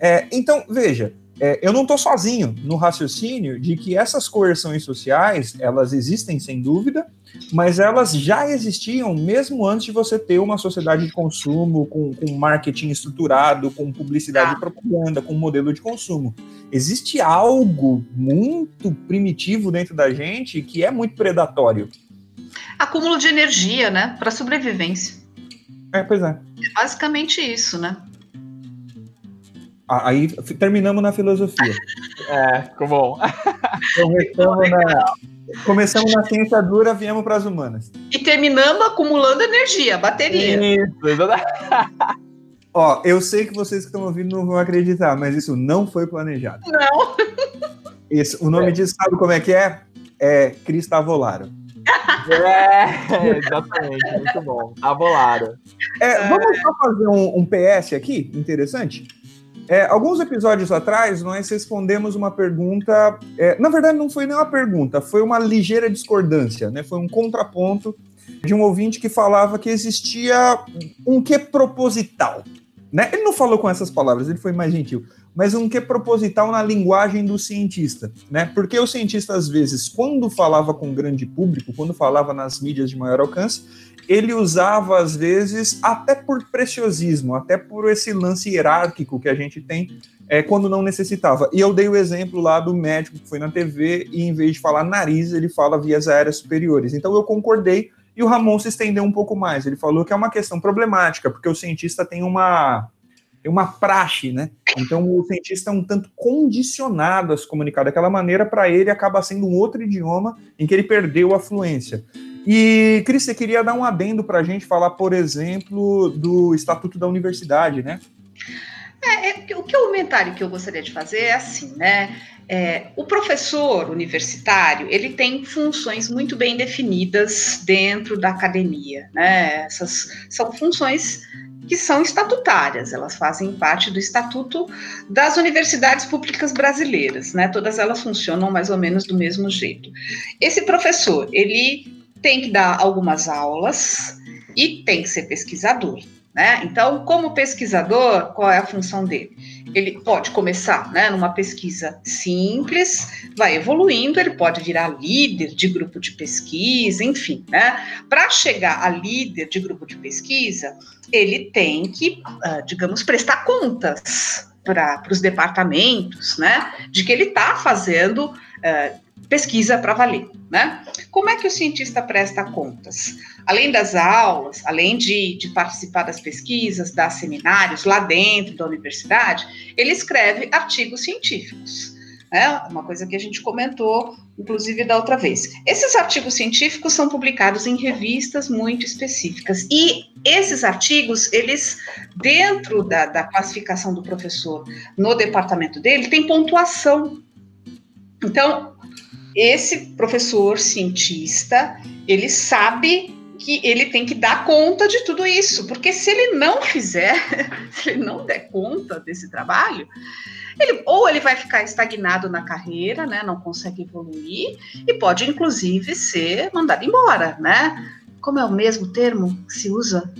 É, então, veja, é, eu não estou sozinho no raciocínio de que essas coerções sociais, elas existem sem dúvida, mas elas já existiam mesmo antes de você ter uma sociedade de consumo com, com marketing estruturado, com publicidade e ah. propaganda, com modelo de consumo. Existe algo muito primitivo dentro da gente que é muito predatório acúmulo de energia, né? Para sobrevivência. É, pois é. É basicamente isso, né? Aí terminamos na filosofia. é, ficou bom. Começamos na, começamos na ciência dura, viemos para as humanas. E terminamos acumulando energia, bateria. Isso. Ó, eu sei que vocês que estão ouvindo não vão acreditar, mas isso não foi planejado. Não. Isso, o nome é. disso, sabe como é que é? É Cristavolaro. É, exatamente, muito bom. Abolado. É, vamos só fazer um, um PS aqui, interessante? É, alguns episódios atrás, nós respondemos uma pergunta. É, na verdade, não foi nem uma pergunta, foi uma ligeira discordância, né? Foi um contraponto de um ouvinte que falava que existia um que proposital. Né? Ele não falou com essas palavras, ele foi mais gentil mas um que proposital na linguagem do cientista, né? Porque o cientista, às vezes, quando falava com grande público, quando falava nas mídias de maior alcance, ele usava, às vezes, até por preciosismo, até por esse lance hierárquico que a gente tem é, quando não necessitava. E eu dei o exemplo lá do médico que foi na TV e, em vez de falar nariz, ele fala vias aéreas superiores. Então, eu concordei E o Ramon se estendeu um pouco mais. Ele falou que é uma questão problemática, porque o cientista tem uma, tem uma praxe, né? Então o cientista é um tanto condicionado a se comunicar daquela maneira, para ele acaba sendo um outro idioma em que ele perdeu a fluência. E, Cris, você queria dar um adendo para a gente falar, por exemplo, do Estatuto da Universidade, né? É, é, o que o comentário que eu gostaria de fazer é assim, né? É, o professor universitário ele tem funções muito bem definidas dentro da academia, né? Essas são funções que são estatutárias, elas fazem parte do estatuto das universidades públicas brasileiras, né? Todas elas funcionam mais ou menos do mesmo jeito. Esse professor, ele tem que dar algumas aulas e tem que ser pesquisador. Né? Então, como pesquisador, qual é a função dele? Ele pode começar né, numa pesquisa simples, vai evoluindo, ele pode virar líder de grupo de pesquisa, enfim. Né? Para chegar a líder de grupo de pesquisa, ele tem que, uh, digamos, prestar contas para os departamentos, né, de que ele está fazendo uh, pesquisa para valer, né? Como é que o cientista presta contas? Além das aulas, além de, de, participar das pesquisas, dar seminários lá dentro da universidade, ele escreve artigos científicos. É uma coisa que a gente comentou, inclusive, da outra vez. Esses artigos científicos são publicados em revistas muito específicas. E esses artigos, eles, dentro da, da classificação do professor no departamento dele, tem pontuação. Então, esse professor cientista, ele sabe que ele tem que dar conta de tudo isso, porque se ele não fizer, se ele não der conta desse trabalho, ele, ou ele vai ficar estagnado na carreira, né, não consegue evoluir, e pode inclusive ser mandado embora, né? Como é o mesmo termo que se usa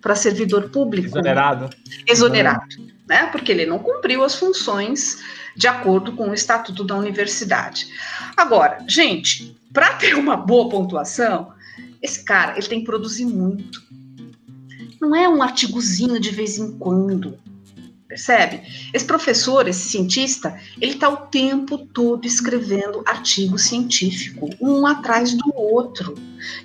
para servidor público? Exonerado. Exonerado, né? Porque ele não cumpriu as funções de acordo com o estatuto da universidade. Agora, gente, para ter uma boa pontuação, esse cara ele tem que produzir muito. Não é um artigozinho de vez em quando. Percebe? Esse professor, esse cientista, ele está o tempo todo escrevendo artigo científico, um atrás do outro,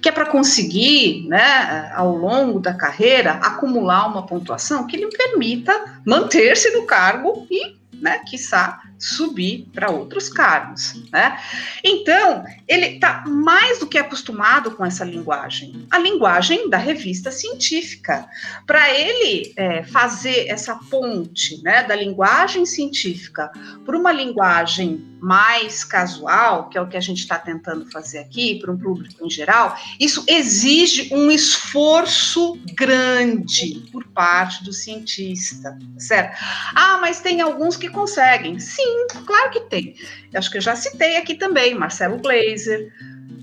que é para conseguir, né, ao longo da carreira, acumular uma pontuação que lhe permita manter-se no cargo e né, quiçá subir para outros cargos, né? Então, ele está mais do que acostumado com essa linguagem, a linguagem da revista científica. Para ele é, fazer essa ponte, né, da linguagem científica para uma linguagem mais casual, que é o que a gente está tentando fazer aqui, para um público em geral, isso exige um esforço grande por parte do cientista, certo? Ah, mas tem alguns que conseguem. Sim, claro que tem. Eu acho que eu já citei aqui também Marcelo Glazer,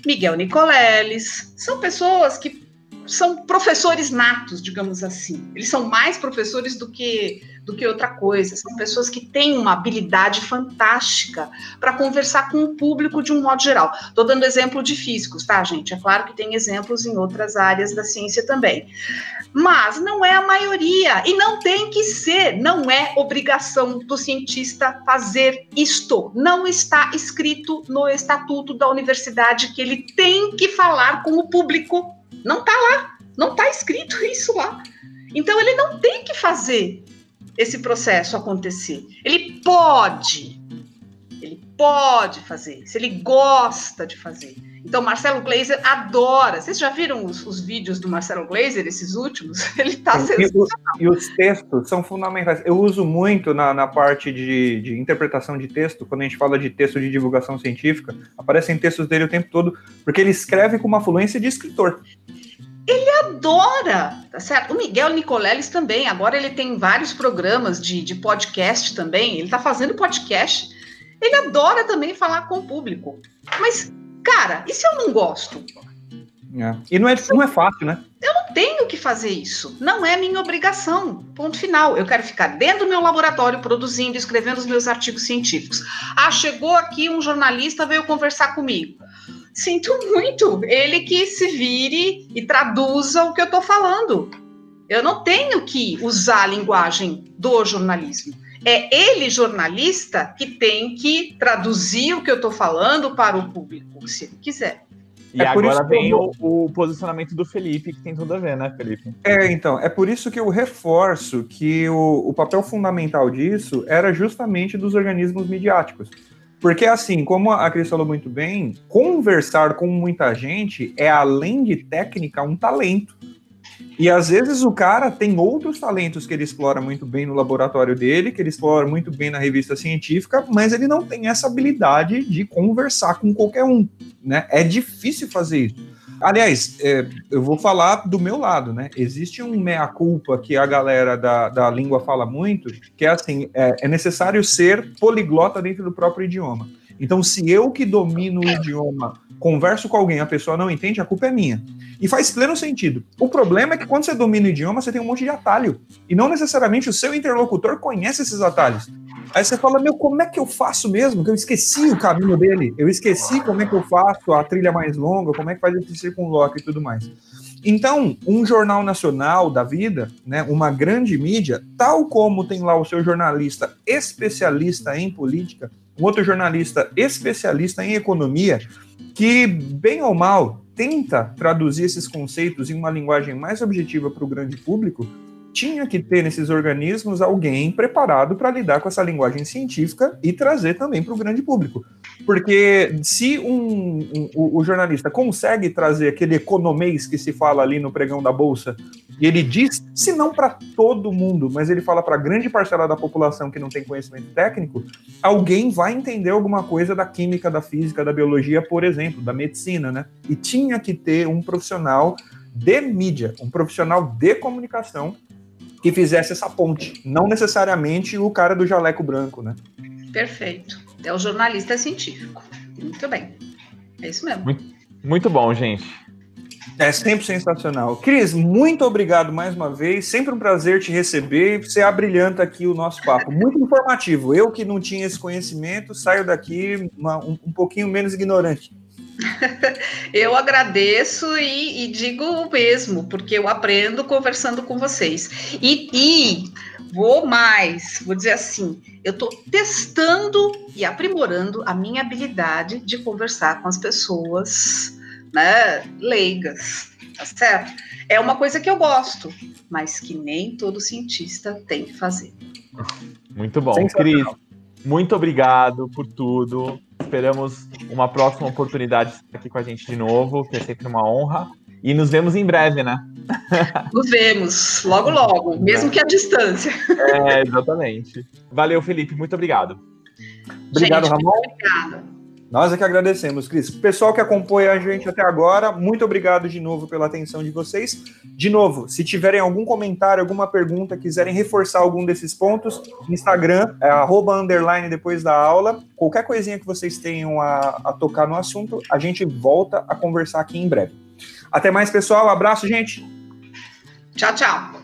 Miguel Nicoleles, são pessoas que são professores natos, digamos assim. Eles são mais professores do que do que outra coisa. São pessoas que têm uma habilidade fantástica para conversar com o público de um modo geral. Estou dando exemplo de físicos, tá, gente? É claro que tem exemplos em outras áreas da ciência também. Mas não é a maioria e não tem que ser, não é obrigação do cientista fazer isto. Não está escrito no estatuto da universidade que ele tem que falar com o público. Não está lá, não está escrito isso lá. Então ele não tem que fazer esse processo acontecer. Ele pode, ele pode fazer isso, ele gosta de fazer. Então, Marcelo Glazer adora. Vocês já viram os, os vídeos do Marcelo Glazer, esses últimos? Ele está sensacional. E, e, os textos são fundamentais. Eu uso muito na, na parte de, de, interpretação de texto, quando a gente fala de texto de divulgação científica, aparecem textos dele o tempo todo, porque ele escreve com uma fluência de escritor. Ele adora, tá certo? O Miguel Nicoleles também, agora ele tem vários programas de, de podcast também, ele tá fazendo podcast. Ele adora também falar com o público. Mas, cara, e se eu não gosto? É. E não é, não é fácil, né? Eu não tenho que fazer isso. Não é minha obrigação. Ponto final. Eu quero ficar dentro do meu laboratório produzindo, escrevendo os meus artigos científicos. Ah, chegou aqui um jornalista, veio conversar comigo. Sinto muito. Ele que se vire e traduza o que eu estou falando. Eu não tenho que usar a linguagem do jornalismo. É ele, jornalista, que tem que traduzir o que eu estou falando para o público, se ele quiser. E é agora vem o, o, posicionamento do Felipe, que tem tudo a ver, né, Felipe? É, então, é por isso que eu reforço que o, o papel fundamental disso era justamente dos organismos midiáticos. Porque, assim, como a Cris falou muito bem, conversar com muita gente é, além de técnica, um talento. E às vezes o cara tem outros talentos que ele explora muito bem no laboratório dele, que ele explora muito bem na revista científica, mas ele não tem essa habilidade de conversar com qualquer um, né? É difícil fazer isso. Aliás, é, eu vou falar do meu lado, né? Existe um meia-culpa que a galera da, da língua fala muito, que é assim, é, é necessário ser poliglota dentro do próprio idioma. Então, se eu que domino o idioma converso com alguém, a pessoa não entende, a culpa é minha. E faz pleno sentido. O problema é que quando você domina o idioma, você tem um monte de atalho. E não necessariamente o seu interlocutor conhece esses atalhos. Aí você fala, meu, como é que eu faço mesmo? Que eu esqueci o caminho dele. Eu esqueci como é que eu faço a trilha mais longa, como é que faz esse circunloque e tudo mais. Então, um jornal nacional da vida, né, uma grande mídia, tal como tem lá o seu jornalista especialista em política, um outro jornalista especialista em economia, que, bem ou mal, tenta traduzir esses conceitos em uma linguagem mais objetiva para o grande público, tinha que ter nesses organismos alguém preparado para lidar com essa linguagem científica e trazer também para o grande público. Porque se um, um, o jornalista consegue trazer aquele economês que se fala ali no pregão da Bolsa, e ele diz, se não para todo mundo, mas ele fala para grande parcela da população que não tem conhecimento técnico, alguém vai entender alguma coisa da química, da física, da biologia, por exemplo, da medicina, né? E tinha que ter um profissional de mídia, um profissional de comunicação que fizesse essa ponte, não necessariamente o cara do jaleco branco, né? Perfeito. É o jornalista científico. Muito bem. É isso mesmo. Muito, muito bom, gente. É sempre sensacional. Cris, muito obrigado mais uma vez. Sempre um prazer te receber. Você abrilhanta aqui o nosso papo. Muito informativo. Eu que não tinha esse conhecimento, saio daqui uma, um, um pouquinho menos ignorante. eu agradeço e, e, digo o mesmo, porque eu aprendo conversando com vocês. E, e vou mais, vou dizer assim, eu estou testando e aprimorando a minha habilidade de conversar com as pessoas né, leigas, tá certo? É uma coisa que eu gosto, mas que nem todo cientista tem que fazer. Muito bom. Cris, muito obrigado por tudo. Esperamos uma próxima oportunidade aqui com a gente de novo, que é sempre uma honra. E nos vemos em breve, né? Nos vemos, logo, logo, mesmo que à distância. É, exatamente. Valeu, Felipe, muito obrigado. Obrigado, gente, Ramon. Obrigada. Nós é que agradecemos, Cris. Pessoal que acompanha a gente até agora, muito obrigado de novo pela atenção de vocês. De novo, se tiverem algum comentário, alguma pergunta, quiserem reforçar algum desses pontos, Instagram, é arroba, underline depois da aula. Qualquer coisinha que vocês tenham a, a tocar no assunto, a gente volta a conversar aqui em breve. Até mais, pessoal. Abraço, gente. Tchau, tchau.